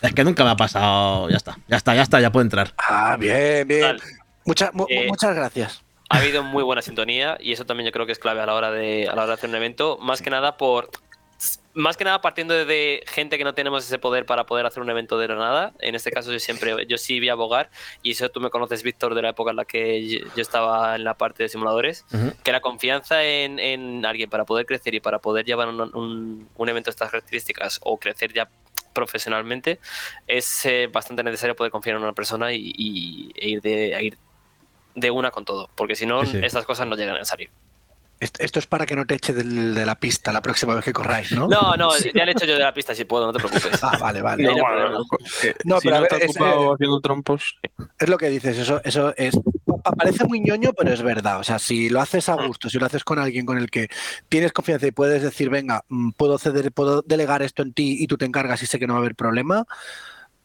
Es que nunca me ha pasado. Ya está, ya está, ya está, ya puede entrar. Ah, bien, bien. Mucha- mu- Eh, muchas gracias. ha habido muy buena sintonía y eso también yo creo que es clave a la hora de, a la hora de hacer un evento. Más que nada por. Más que nada partiendo de, gente que no tenemos ese poder para poder hacer un evento de la nada. En este caso yo siempre, yo sí voy a abogar y eso tú me conoces, Víctor, de la época en la que yo estaba en la parte de simuladores, que la confianza en, en alguien para poder crecer y para poder llevar un, un- un evento de estas características o crecer ya profesionalmente es eh, bastante necesario poder confiar en una persona y, y- e ir de, a ir de una con todo, porque si no, Sí, sí. estas cosas no llegan a salir. Esto, es para que no te eche del- de la pista la próxima vez que corráis, ¿no? No, no, *laughs* ya le he hecho yo de la pista si puedo, no te preocupes. Ah, vale, vale. No, No, eh, No, si pero a no ver, está es, ocupado haciendo trompos. Es lo que dices, eso, eso es. pa- Parece muy ñoño, pero es verdad. O sea, si lo haces a gusto, si lo haces con alguien con el que tienes confianza y puedes decir, venga, mm, puedo ceder, puedo delegar esto en ti y tú te encargas y sé que no va a haber problema,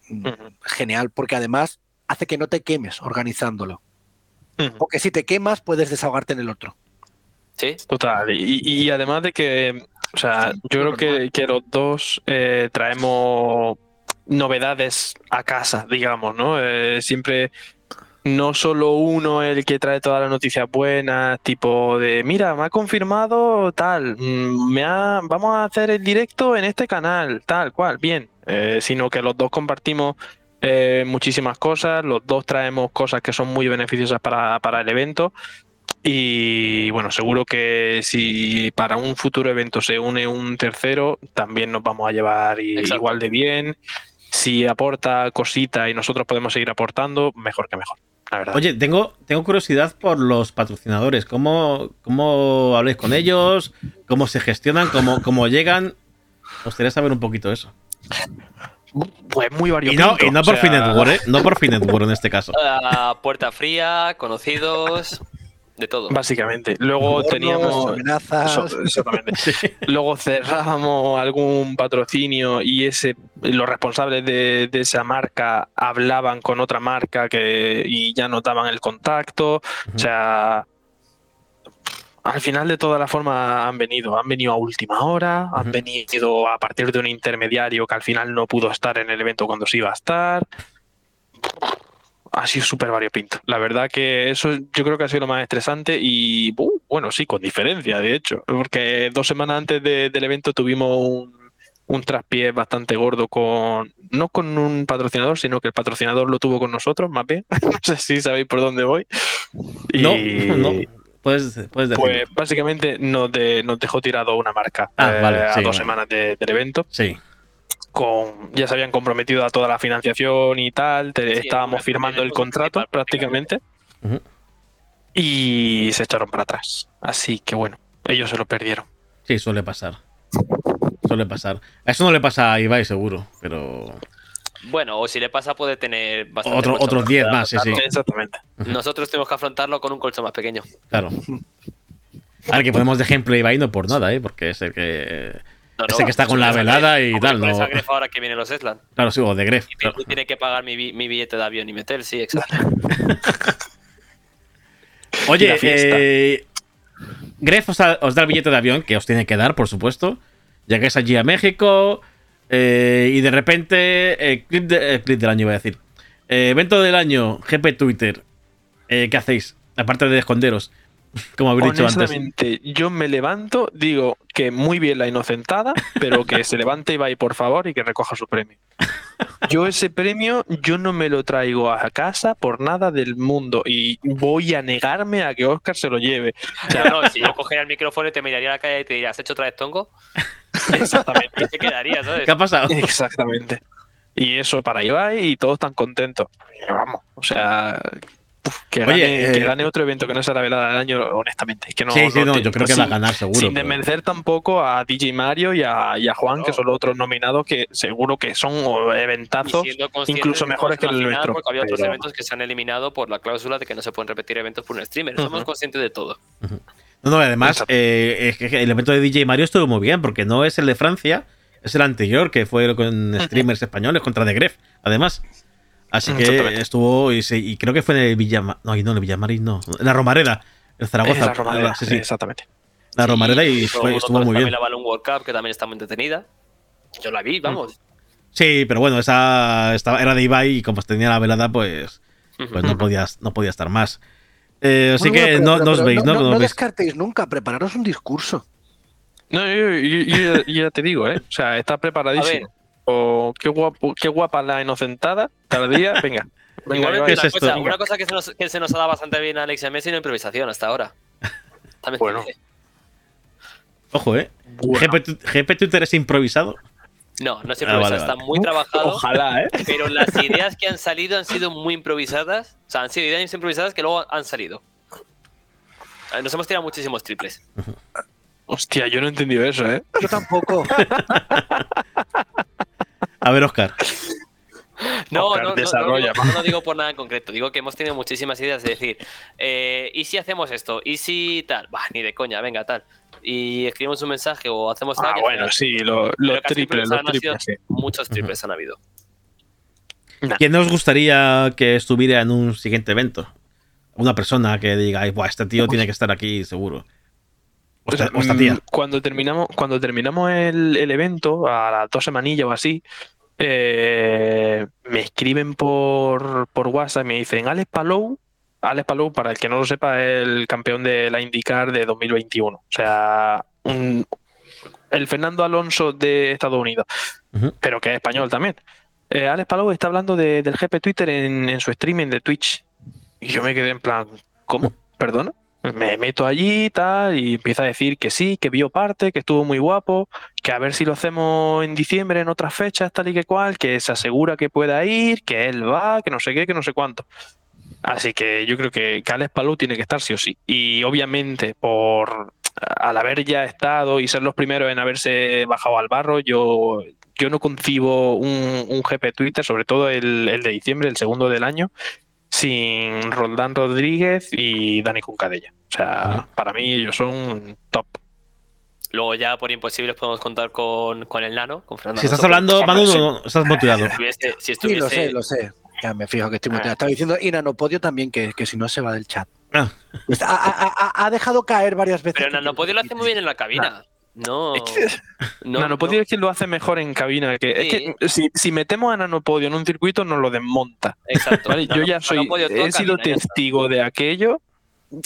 mm, genial, porque además hace que no te quemes organizándolo. Porque si te quemas, puedes desahogarte en el otro. ¿Sí? Total, y, y además de que, o sea, Sí, yo creo que, que los dos eh, traemos novedades a casa, digamos, ¿no? Eh, siempre no solo uno el que trae todas las noticias buenas, tipo de, mira, me ha confirmado tal, mm, me ha, vamos a hacer el directo en este canal, tal cual, bien, Eh, sino que los dos compartimos eh, muchísimas cosas, los dos traemos cosas que son muy beneficiosas para, para el evento. Y bueno, seguro que si para un futuro evento se une un tercero, también nos vamos a llevar Exacto. igual de bien. Si aporta cosita y nosotros podemos seguir aportando, mejor que mejor, la verdad. Oye, tengo, tengo curiosidad por los patrocinadores. ¿Cómo, cómo habláis con ellos? ¿Cómo se gestionan? ¿Cómo, cómo llegan? Me gustaría saber un poquito eso. pues muy Y variopinto. no, y no por sea, fin network, ¿eh? No por fin network en este caso. *laughs* Ah, puerta fría, conocidos, de todo. Básicamente. Luego teníamos. amenazas. Eso, exactamente. *laughs* Luego cerrábamos algún patrocinio y ese los responsables de, de esa marca hablaban con otra marca que y ya nos daban el contacto. O sea, al final de todas las formas han venido. Han venido a última hora, han venido a partir de un intermediario que al final no pudo estar en el evento cuando se iba a estar. Ha sido súper variopinto. La verdad que eso yo creo que ha sido lo más estresante y uh, bueno, sí, con diferencia, de hecho, porque dos semanas antes de- del evento tuvimos un, un traspié bastante gordo con, no con un patrocinador, sino que el patrocinador lo tuvo con nosotros, más bien. *laughs* no sé si sabéis por dónde voy. Y, No, no. Puedes, puedes. Pues básicamente nos, de- nos dejó tirado una marca Ah, eh, vale, a sí, dos vale. semanas de- del evento. Sí. Con, ya se habían comprometido a toda la financiación y tal. te- Sí, estábamos firmando el contrato prácticamente. Y se echaron para atrás. Así que bueno, ellos se lo perdieron. Sí, suele pasar. Suele pasar. Eso no le pasa a Ibai, seguro, pero. Bueno, o si le pasa puede tener bastante Otro- otros para 10 más, sí, sí. Exactamente. Nosotros tenemos que afrontarlo con un colchón más pequeño. Claro. A ver, que ponemos de ejemplo a Ibai no por nada, ¿eh? Porque es el que. No, Ese que está con la velada y tal, no- Gref ahora que vienen los Eslan. Claro, sí, o de Gref. Y claro. Tiene que pagar mi, mi billete de avión y meter, sí, exacto. *laughs* Oye, eh, Gref os da, os da el billete de avión, que os tiene que dar, por supuesto. Llegáis allí a México eh, y de repente, eh, clip, de- clip del año, iba a decir. Evento del año, GP Twitter. ¿Qué hacéis? Aparte de esconderos, como habéis dicho antes. Honestamente, yo me levanto, digo que muy bien la inocentada, pero que se levante Ibai, por favor, y que recoja su premio. Yo ese premio, yo no me lo traigo a casa por nada del mundo y voy a negarme a que Oscar se lo lleve. O sea, no, si yo cogería el micrófono y te miraría a la calle y te diría, ¿has hecho otra vez tongo? Exactamente. Y te quedaría, ¿sabes? ¿Qué ha pasado? Exactamente. Y eso para Ibai y todos están contentos. Y vamos, o sea, que, Oye, gane, que eh, gane otro evento que no sea la velada del año, honestamente. Es que no, sí, sí, no, yo creo que sin- va a ganar seguro. Sin pero- desmerecer tampoco a DJ Mario y a, y a Juan, que son los otros nominados que seguro que son eventazos. incluso mejores que el nuestro, Porque había otros pero- eventos que se han eliminado por la cláusula de que no se pueden repetir eventos por un streamer. Somos conscientes de todo. No, no, además, eh, es que el evento de DJ Mario estuvo muy bien, porque no es el de Francia, es el anterior, que fue con *laughs* streamers españoles contra The Gref, además. Así que Exactamente. estuvo, y, se- y creo que fue en el Villamar, no, no, en el Villamarín, no, en la Romareda, el Zaragoza. La Romareda, sí, sí, exactamente. la Romareda y fue- estuvo muy también bien. la Balloon World Cup, que también está muy entretenida. Yo la vi, vamos. Sí, pero bueno, esa estaba, era de Ibai y como tenía la velada, pues, pues no, podías, no podía estar más. Eh, así Bueno, que bueno, pero- no, pero- no os veis, ¿no? No, descartéis nunca, prepararos un discurso. No, yo, yo- yo- yo ya te digo, ¿eh? O sea, está preparadísimo. O qué guapo, qué guapa la inocentada, tardía, venga. *laughs* Venga, Igualmente, ¿qué Ibai. es una, esto? cosa, una cosa que se, nos, que se nos ha dado bastante bien a Alex y a Messi es la improvisación hasta ahora. *laughs* También Bueno. Ojo, ¿eh? Bueno. GP, Twitter es improvisado. No, no es Ah, improvisado, vale, está vale. muy trabajado. Ojalá, ¿eh? Pero las *laughs* ideas que han salido han sido muy improvisadas. O sea, han sido ideas improvisadas que luego han salido. Eh, Nos hemos tirado muchísimos triples. Hostia, yo no he entendido eso, ¿eh? Yo tampoco. A ver, Oscar. No, Oscar, no, no, desarrolla, no, no, no digo por nada en concreto. Digo que hemos tenido muchísimas ideas de decir, eh, ¿y si hacemos esto? ¿Y si tal? Bah, ni de coña, venga, tal. Y escribimos un mensaje o hacemos tal. Ah, bueno, sí, los triples, los triples, sí. Muchos triples han habido. ¿Quién os gustaría que estuviera en un siguiente evento? Una persona que diga, "Ay, buah, este tío tiene que estar aquí seguro. Tía. Mm, Cuando terminamos, cuando terminamos el, el evento, a las dos semanillas o así, eh, me escriben por, por WhatsApp y me dicen, Alex Palou, Alex Palou, para el que no lo sepa, es el campeón de la IndyCar de 2021. O sea, un- el Fernando Alonso de Estados Unidos, pero que es español también. Eh, Alex Palou está hablando de- del GP Twitter en, en su streaming de Twitch. Y yo me quedé en plan, ¿cómo? ¿Perdona? Me meto allí y tal, y empieza a decir que sí, que vio parte, que estuvo muy guapo, que a ver si lo hacemos en diciembre, en otras fechas, tal y que cual, que se asegura que pueda ir, que él va, que no sé qué, que no sé cuánto. Así que yo creo que, Alex Palou tiene que estar sí o sí. Y obviamente, por al haber ya estado y ser los primeros en haberse bajado al barro, yo, yo no concibo un, un GP Twitter, sobre todo el, el de diciembre, el segundo del año, sin Roldán Rodríguez y Dani Cuncadella. O sea, para mí ellos son top. Luego ya por imposibles podemos contar con, con el nano, con Fernando Si estás hablando, Manu, si no, no, estás motivado. *laughs* estuviese- si Sí, estuviese- lo sé, lo sé. Ya me fijo que estoy Ah. Estaba diciendo y Nanopodio también, que, que si no se va del chat. Ah. Está- Ha, ha- ha- dejado caer varias veces. Pero Nanopodio lo hace muy bien en la cabina. No. Es que- no, Nanopodio es quien lo hace mejor en cabina. Que, Es que si, si metemos a Nanopodio en un circuito, nos lo desmonta. Exacto. ¿vale? Yo ya soy, he sido testigo de aquello.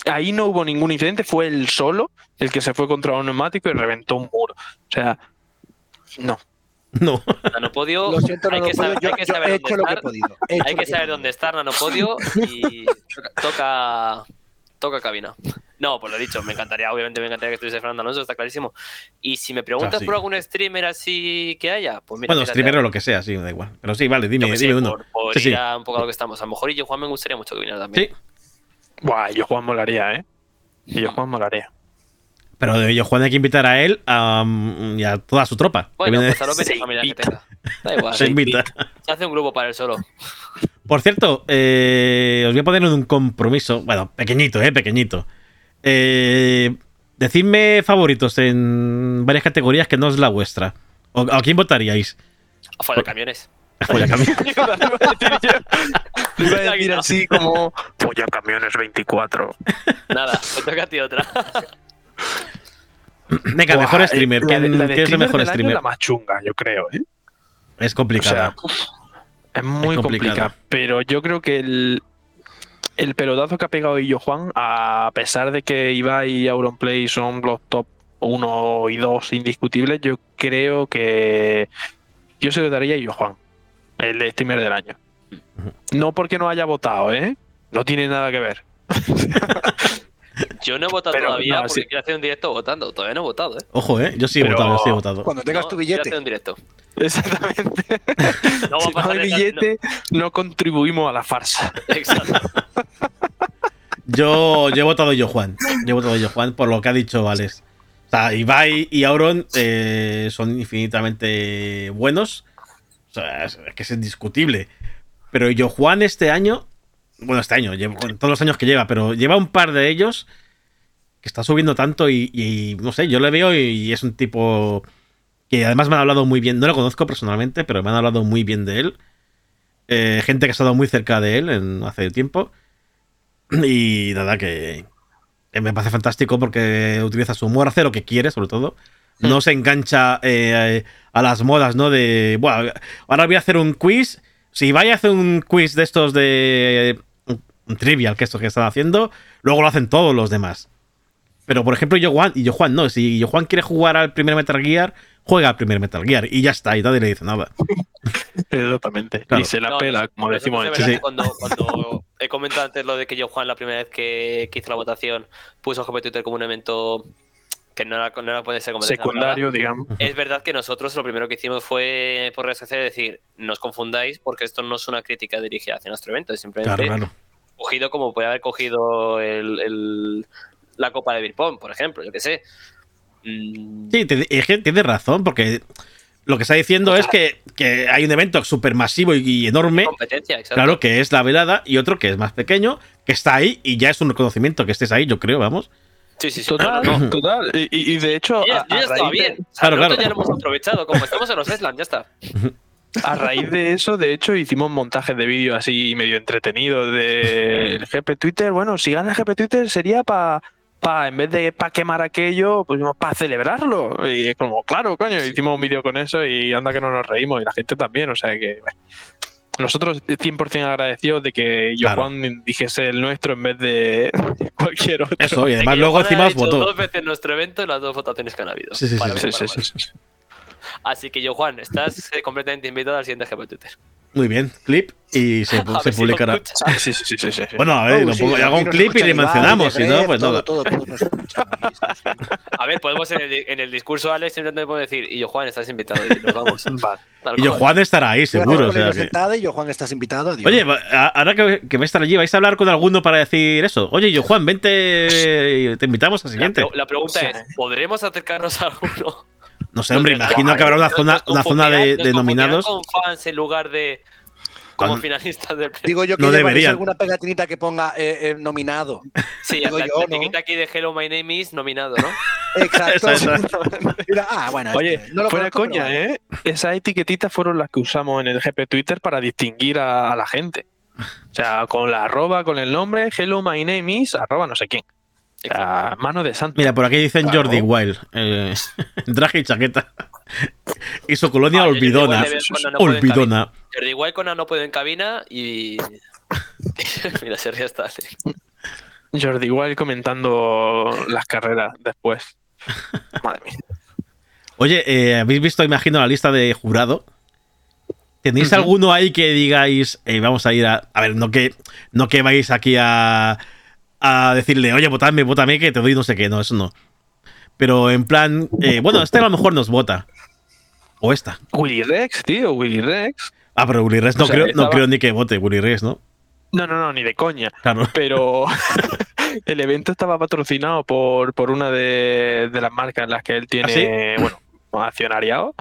Ahí no hubo ningún incidente, fue él solo el que se fue contra un neumático y reventó un muro. O sea, no. No. Nanopodio, Lo siento, hay que Nanopodio, saber, yo, hay que yo saber he dónde que he estar. Hay que saber dónde Nanopodio y toca, toca cabina. No, pues lo he dicho, me encantaría, obviamente me encantaría que estuviese Fernando Alonso, está clarísimo. Y si me preguntas Ah, sí. por algún streamer así que haya, pues mira. Bueno, streamer o lo que sea, sí, da igual. Pero sí, vale, dime, dime uno. Por, por Sí, sí. ir a un poco a lo que estamos. A lo mejor y yo Juan me gustaría mucho que viniera también. Sí, Buah, yo Juan molaría, ¿eh? Yo Juan molaría. pero de ello Juan hay que invitar a él a, y a toda su tropa. que Bueno, viene- pues a los 20 Se familias que invita. tenga. Da igual. se invita. Se hace un grupo para él solo. Por cierto, eh, os voy a poner un compromiso. Bueno, pequeñito, eh, pequeñito. Eh, decidme favoritos en varias categorías que no es la vuestra. ¿O, ¿A quién votaríais? Afuera de camiones. Lo iba a decir así como Polla Camiones 24. Nada, te toca a ti otra. Venga, Buah, mejor eh, streamer. la ¿Quién, de- la de quién es el mejor del año streamer? Es la más chunga, yo creo, ¿eh? Es O complicada. sea, es muy Es complicada. complicada. Pero yo creo que el, el pelotazo que ha pegado Illo Juan, a pesar de que Ibai y Auronplay son los top 1 y 2 indiscutibles, yo creo que yo se lo daría a Illo Juan, el de streamer del año. No porque no haya votado, ¿eh? No tiene nada que ver. *laughs* Yo no he votado Pero, todavía no, porque sí. quiero hacer un directo votando. Todavía no he votado, ¿eh? Ojo, eh. Yo sí he Pero- votado, yo sí he votado. Cuando tengas No, tu quiero billete. hacer un directo. Exactamente. *laughs* No si no hay billete, no contribuimos a la farsa. exacto. *laughs* Yo, yo he votado yo Juan. Yo he votado yo Juan por lo que ha dicho Vales. O sea, Ibai y Auron eh, son infinitamente buenos. O sea, es que es indiscutible. Pero yo Juan este año, bueno, este año, llevo, todos los años que lleva, pero lleva un par de ellos está subiendo tanto y, y no sé, yo le veo y, es un tipo que además me han hablado muy bien. No lo conozco personalmente, pero me han hablado muy bien de él. Eh, gente que ha estado muy cerca de él en, hace tiempo. *clears throat* Y nada, que, que me parece fantástico porque utiliza su humor, hace lo que quiere, sobre todo. No se engancha eh, a las modas, ¿no? De, bueno, ahora voy a hacer un quiz. Si vaya a hacer un quiz de estos de un, un trivial, que estos que están haciendo, luego lo hacen todos los demás. Pero, por ejemplo, yo Juan, y yo Juan no, si yo Juan quiere jugar al primer Metal Gear, juega al primer Metal Gear y ya está, y nadie le dice nada. *laughs* Exactamente. Claro. Y se la No, pela, como decimos sí en que es Chile. verdad que Cuando, cuando he comentado antes lo de que yo Juan la primera vez que, que hizo la votación puso GP Twitter como un evento que no era, no era puede ser como Secundario, digamos. Es verdad que nosotros lo primero que hicimos fue por redes sociales decir, no os confundáis porque esto no es una crítica dirigida hacia nuestro evento, es simplemente Claro, claro. cogido como puede haber cogido el, el- la Copa de Beer por ejemplo, yo que sé. Mm, Sí, es que tienes razón, porque lo que está diciendo es que, que hay un evento súper masivo y, y enorme, competencia, exacto. claro, que es la velada, y otro que es más pequeño, que está ahí y ya es un reconocimiento que estés ahí, yo creo, vamos. Sí, sí, sí. Total, No, total. Y, de hecho, ya, a, a estaba raíz de- bien. O sea, Claro, claro. ya lo hemos aprovechado. Como estamos en los Eslan, ya está. A raíz de eso, de hecho, hicimos montajes de vídeo así medio entretenidos del GP Twitter. Bueno, si gana el GP Twitter sería para, pa, en vez de para quemar aquello, pues para celebrarlo. Y es como, claro, coño, hicimos un vídeo con eso y anda que no nos reímos y la gente también. O sea que bueno, nosotros 100% agradecidos de que yo Claro. Juan dijese el nuestro en vez de *laughs* cualquier otro. Eso, y De además luego encima votó. dos veces nuestro evento en las dos votaciones que han habido. Sí, sí, sí. Así que yo, Juan, estás eh, completamente invitado al siguiente Twitter. Muy bien, clip y se, *laughs* publicará. Ah, sí, sí, sí, sí, sí, sí. Bueno, a ver, Oh, lo pongo- hago un clip y le mencionamos, si no, pues todo. *laughs* A ver, podemos en el, en el discurso, Alex, simplemente puedo decir, y yo, Juan, estás invitado. Y nos vamos. *laughs* Y yo. Juan estará ahí, seguro. O sea la que- y yo, Juan, estás invitado. Adiós. Oye, va- ahora que, que vais a estar allí, ¿vais a hablar con alguno para decir eso? Oye, yo Juan, vente, te invitamos al La, siguiente. pre- la pregunta es, ¿podremos acercarnos a alguno? No sé, hombre, imagino que habrá una zona, una zona de, de nominados. con fans en lugar de como finalistas del premio. Digo yo que No llevaréis deberían. alguna pegatinita que ponga eh, eh, nominado. Sí, digo la, yo, la ¿no? etiqueta aquí de Hello My Name is nominado, ¿no? *laughs* Exacto. *laughs* Ah, bueno. Oye, este, no lo fuera conozco, coña, pero- ¿eh? Esas etiquetitas fueron las que usamos en el GP Twitter para distinguir a, a la gente. O sea, con la arroba, con el nombre, hello, my name is, arroba no sé quién. Sea, mano de santo. Mira, por aquí dicen Claro. Jordi Wild. eh, *laughs* traje y chaqueta. y su colonia Ah, olvidona. no puede olvidona. Jordi igual con no puedo en cabina y. *laughs* Mira, se ríe hasta. Jordi Wild comentando las carreras después. *laughs* Madre mía. Oye, eh, ¿habéis visto, imagino, la lista de jurado? ¿Tenéis alguno ahí que digáis, eh, vamos a ir a. A ver, no que, no que vais aquí a, a decirle, oye, votadme, votame, que te doy no sé qué, no, eso no. Pero en plan, eh, bueno, este a lo mejor nos vota. O esta. Willy Rex, tío, Willy Rex. Ah, pero Willy Rex no, O sea, creo, no estaba- creo ni que vote Willy Rex, ¿no? No, no, no, ni de coña. Claro. Pero *laughs* el evento estaba patrocinado por, por una de, de las marcas en las que él tiene, bueno, accionariado.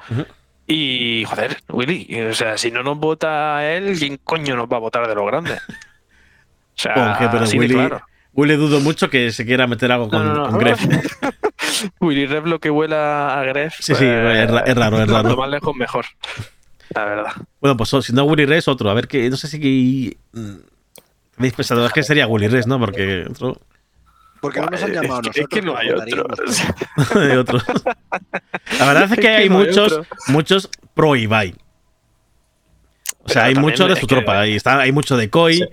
Y, joder, Willy, o sea, si no nos vota él, ¿quién coño nos va a votar de los grandes? *laughs* O sea, Oje, pero así de Willy, claro. Willy dudo mucho que se quiera meter algo con, No, no, no. con Gref. *laughs* Willy Rev lo que huela a Gref. Sí, sí, es ra- es raro, es cuanto raro. más lejos, mejor. La verdad. Bueno, pues si no Willy Rex, otro. A ver, que no sé si. mm, Habéis pensado, es que sería Willy Rex, ¿no? Porque otro. Porque no nos han llamado es, a que, nosotros. es que no hay otro. votaríamos. de otro. La verdad es que Es que hay no hay muchos, muchos pro Ibai. O sea, Pero hay también mucho de es su que- tropa. Ahí está, hay mucho de Koi, Sí.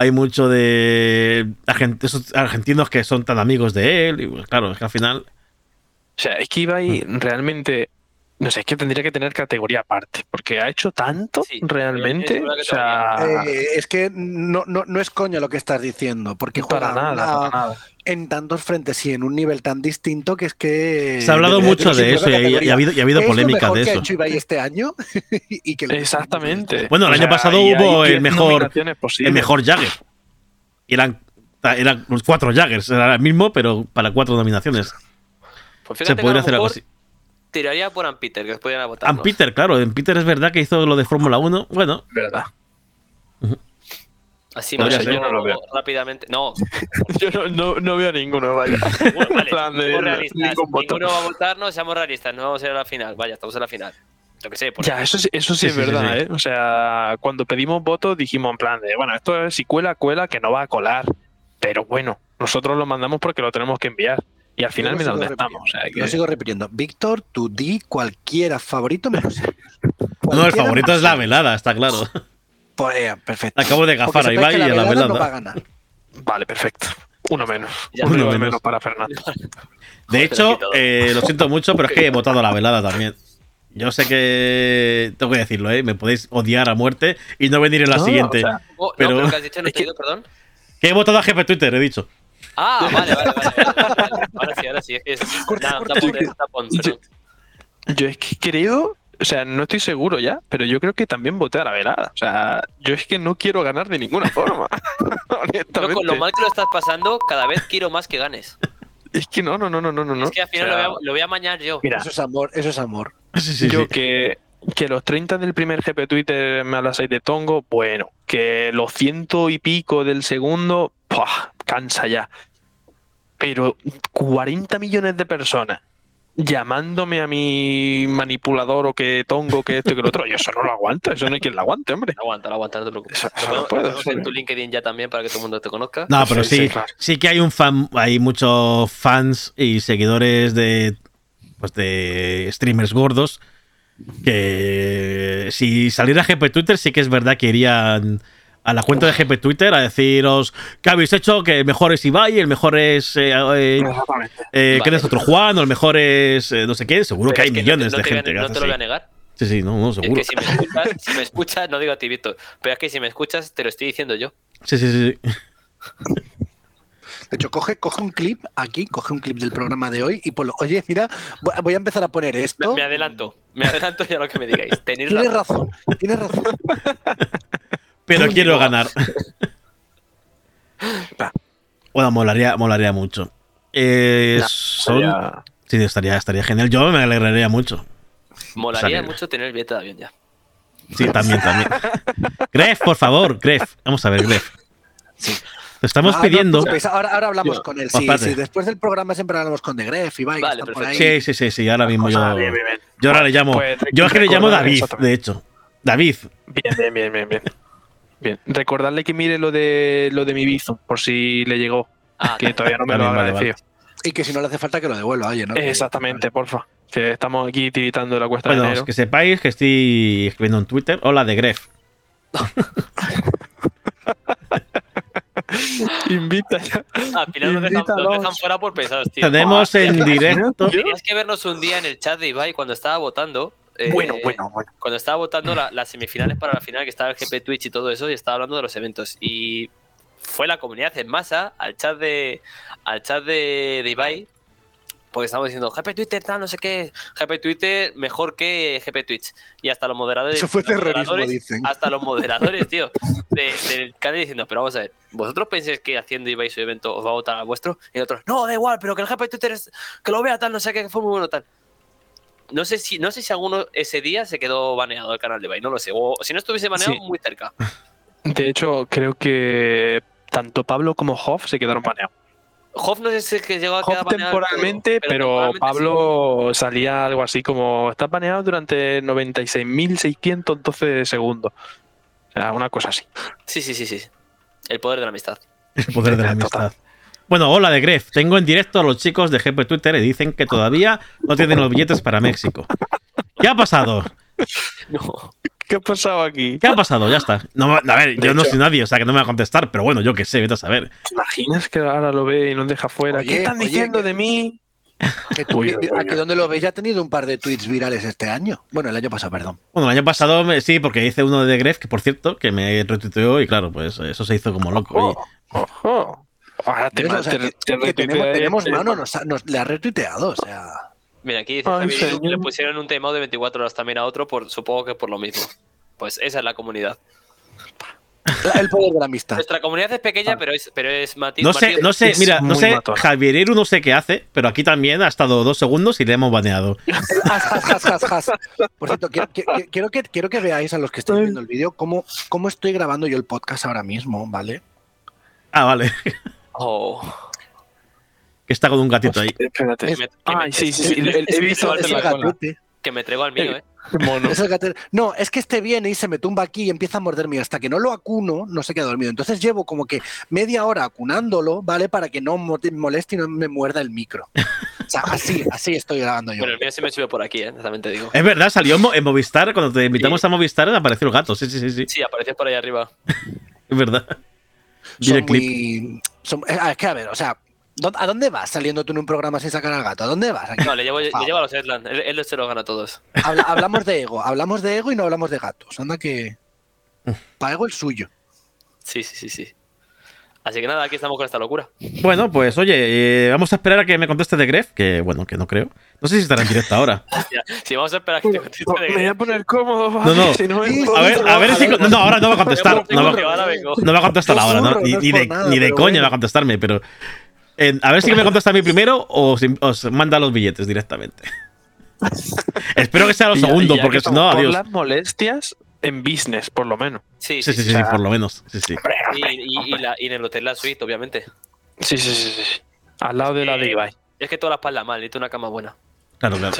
Hay mucho de argentinos que son tan amigos de él. Y pues, claro, es que al final. O sea, es que Ibai realmente, no sé, es que tendría que tener categoría aparte, porque ha hecho tanto Sí, realmente. es una O sea, Eh, es que no, no, no es coño lo que estás diciendo, porque para juega nada, una- para nada. en tantos frentes y en un nivel tan distinto que es que. Se ha hablado mucho de eso y, ha habido, y ha habido ¿Qué es lo polémica de que eso. ha hecho este año? *laughs* y que Exactamente. Bueno, el O año sea, pasado hay hubo el 10 mejor-. El mejor Jagger. Y eran Eran los cuatro Jaggers, era el mismo, pero para cuatro nominaciones. Pues Se que podría hacer algo así. Tiraría por Ampeter, que podrían votar. And Peter, claro, en Peter es verdad que hizo lo de Fórmula 1. Bueno, ¿Verdad? Así ser, yo no lo veo. rápidamente. No, *laughs* Yo no, no, no veo ninguno, vaya. bueno, vale, *laughs* realistas. voto. Ninguno va a votar, no, seamos realistas, no vamos a ir a la final. Vaya, estamos en la final. Yo que sé, por Ya, eso sí, eso sí, Sí, es sí, verdad, sí. ¿eh? O sea, cuando pedimos votos dijimos en plan de, bueno, esto es si cuela, cuela, que no va a colar. Pero bueno, nosotros lo mandamos porque lo tenemos que enviar. Y al final mira sigo dónde estamos. O sea, que... Lo sigo repitiendo. Víctor, tú di cualquiera favorito menos no, el favorito más es la velada, está claro. Pues, eh, perfecto. Acabo de gafar a Ibai que y a la velada velada. no va a ganar. Vale, perfecto. Uno menos. Ya, Uno menos. menos. para Fernando. De hecho, eh, lo siento mucho, pero es que he *laughs* votado a la velada también. Yo sé que tengo que decirlo, ¿eh? Me podéis odiar a muerte y no venir en la No, siguiente. o sea, Oh, pero- no, pero que has dicho, no es te he que- oído, perdón. Que he votado a GP Twitter, he dicho. Ah, vale, vale, vale. *laughs* Ahora sí, ahora sí. Es que es. Corta, Nada, corta. tapón, es tapón, perdón. Yo es que creo, o sea, no estoy seguro ya, pero yo creo que también voté a la velada. O sea, yo es que no quiero ganar de ninguna forma. Yo *laughs* Honestamente. con lo mal que lo estás pasando, cada vez quiero más que ganes. Es que no, no, no, no, no, no. Es que al final O sea, lo, voy a, lo voy a mañar yo. Mira, Eso es amor, eso es amor. Sí, sí, yo sí. que, que los 30 del primer GP Twitter me hablas ahí de Tongo, bueno, que los ciento y pico del segundo, ¡pua! cansa ya. Pero 40 millones de personas llamándome a mi manipulador o que Tongo, que esto y que lo otro, yo eso no lo aguanto, eso no hay quien lo aguante, hombre. Aguanta, aguanta, no te preocupes. Eso- Lo eso no podemos- lo en tu LinkedIn ya también para que todo el mundo te conozca. No, pero Sí, sí, sí, claro. sí que hay un fan, hay muchos fans y seguidores de, pues de streamers gordos que si saliera GP Twitter sí que es verdad que irían a la cuenta de GP Twitter a deciros que habéis hecho, que el mejor es Ibai, el mejor es eh, eh, Exactamente. eh, ¿quién Vale. es otro Juan, o el mejor es eh, no sé qué, seguro Pero que hay es no te- millones no de te gente No te lo voy a negar. Sí, sí, no, no, Es seguro. que si me escuchas, si me escuchas, no digo a ti, Víctor, pero es que si me escuchas, te lo estoy diciendo yo. Sí, sí, sí. sí. De hecho, coge, coge un clip aquí, coge un clip del programa de hoy y ponlo. Oye, mira, voy a empezar a poner esto. me adelanto, me adelanto ya a lo que me digáis. Tenéis Tienes razón. razón, tienes razón. *laughs* Pero quiero ganar. *laughs* Bueno, molaría, molaría mucho. Eh, son, Sí, estaría, estaría genial. Yo me alegraría mucho. Molaría Salir. mucho tener el billete de avión ya. Sí, también, también. *laughs* Gref, por favor, Gref. Vamos a ver, Gref. Sí. Te estamos Ah, pidiendo. os preocupéis, ahora, ahora hablamos Yo- con él. Pues Sí, sí, después del programa siempre hablamos con De Gref y que Vale, por ahí. Sí, sí, sí, sí, ahora mismo yo. Ah, bien, bien, bien. Yo ahora le llamo. Pues, Yo es que le llamo David, de hecho. David. Bien, bien, bien, bien, bien. Bien. Recordarle que mire lo de lo de mi bizo, por si le llegó, Ah, que todavía no me *laughs* lo ha vale, agradecido. Y que si no le hace falta que lo devuelva, oye, ¿no? Exactamente, porfa. Que estamos aquí tiritando la cuesta Bueno, de enero. que sepáis que estoy escribiendo en Twitter. Hola de Gref. *laughs* Invita ya. al final nos dejan, nos Invítalos. dejan fuera por pesados, tío. Tenemos en ¿te imaginas, directo. Tenías que vernos un día en el chat de Ibai cuando estaba votando. Eh, Bueno, bueno, bueno. Cuando estaba votando la- las semifinales para la final, que estaba el GP Twitch y todo eso, y estaba hablando de los eventos. Y fue la comunidad en masa al chat de al chat de, de Ibai, porque estábamos diciendo GP Twitter, tal, no sé qué, GP Twitter mejor que GP Twitch. Y hasta los moderadores. Eso fue terrorismo, moderadores- dicen. Hasta los *laughs* moderadores, tío, de- del canal diciendo, pero vamos a ver, ¿vosotros pensáis que haciendo Ibai su evento os va a votar a vuestro? Y otros, no, da igual, pero que el GP Twitter es, que lo vea tal, no sé qué, que fue muy bueno tal. No sé si, no sé si alguno ese día se quedó baneado el canal de Ibai, no lo sé. O si no estuviese baneado, Sí. muy cerca. *laughs* De hecho, creo que tanto Pablo como Hoff se quedaron baneados. Hoff no sé si es que llegó a quedar baneado, temporalmente, pero, temporalmente Pablo salía algo así como está baneado durante 96.612 segundos. O sea, una cosa así. Sí, sí, sí, sí. El poder de la amistad. El poder de la amistad. Bueno, hola de Gref. Tengo en directo a los chicos de GP Twitter y dicen que todavía no tienen los billetes para México. ¿Qué ha pasado? No. ¿Qué ha pasado aquí? ¿Qué ha pasado? Ya está. No, a ver, De yo no hecho- soy nadie, o sea que no me va a contestar, pero bueno, yo qué sé, vete a saber. ¿Te imaginas que ahora lo ve y nos deja fuera? Oye, ¿Qué están oye, diciendo que- de mí? Que tú- uy. aquí donde lo veis ya ha tenido un par de tweets virales este año. Bueno, el año pasado, perdón. Bueno, el año pasado me- sí, porque hice uno de Gref, que por cierto, que me retuiteó y claro, pues eso se hizo como loco. Ojo, ojo. Ahora te, Pero, ma- o sea, te- que- te que tenemos, retuitearé, tenemos te- mano, nos, ha- nos- le ha retuiteado, o sea. Mira, aquí dice Ay, Javi le pusieron un timeout de 24 horas también a otro, por, supongo que por lo mismo. Pues esa es la comunidad. El poder de la amistad. Nuestra comunidad es pequeña, pero es, pero es Mati. No sé, no sé, mira, no sé. Javier Eru no sé qué hace, pero aquí también ha estado dos segundos y le hemos baneado. *laughs* Has, has, has, has, has. Por cierto, quiero, quiero- quiero que, quiero que veáis a los que estáis viendo el vídeo cómo, cómo estoy grabando yo el podcast ahora mismo, ¿vale? Ah, vale. Oh. Que está con un gatito ahí. Espérate. Que me- que me- Ay, sí, sí, sí. el- He visto el la cola. gatete. Que me traigo al mío, ¿eh? Qué mono. Es el. No, es que este viene y se me tumba aquí y empieza a morderme. Hasta que no lo acuno, no se queda dormido. Entonces llevo como que media hora acunándolo, ¿vale? Para que no mo- moleste y no me muerda el micro. O sea, así, así estoy grabando yo. Bueno, el mío se me sube por aquí, ¿eh? También te digo. Es verdad, salió en Mo- en Movistar, cuando te invitamos Sí. a Movistar apareció el gato. Sí, sí, sí, sí. Sí, apareció por ahí arriba. *laughs* Es verdad. Vi son muy. son- eh, es que a ver, o sea, ¿dó- ¿a dónde vas saliendo tú en un programa sin sacar al gato? ¿A dónde vas? Aquí? No, le llevo, le Por llevo a los Edland. Él, él se los gana a todos. Habla- hablamos de ego, hablamos de ego y no hablamos de gatos. Anda que. Para ego el suyo. Sí, sí, sí, sí. Así que nada, aquí estamos con esta locura. Bueno, pues oye, eh, vamos a esperar a que me conteste de Gref, que bueno, que no creo. No sé si estará en directo ahora. *laughs* Si vamos a esperar a que te conteste de Me voy a poner cómodo. No, no. si no A ver, a ver si. No, ahora no va a contestar. No va, no va a contestar No ahora, ¿no? Ni, no es ni de, ni de coña bueno. va a contestarme, pero. eh, a ver si me contesta a mí primero o si os manda los billetes directamente. *laughs* Espero que sea lo segundo, porque que si no, por adiós. las molestias en business, por lo menos. Sí, Sí, sí, sí, sí, por lo menos. Sí, sí. Y, y- y la- y en el hotel la suite, obviamente. Sí, sí, sí, sí, sí. Al lado de la de Eh, Ibai. Es que toda la espalda mal, necesito una cama buena. Claro, claro.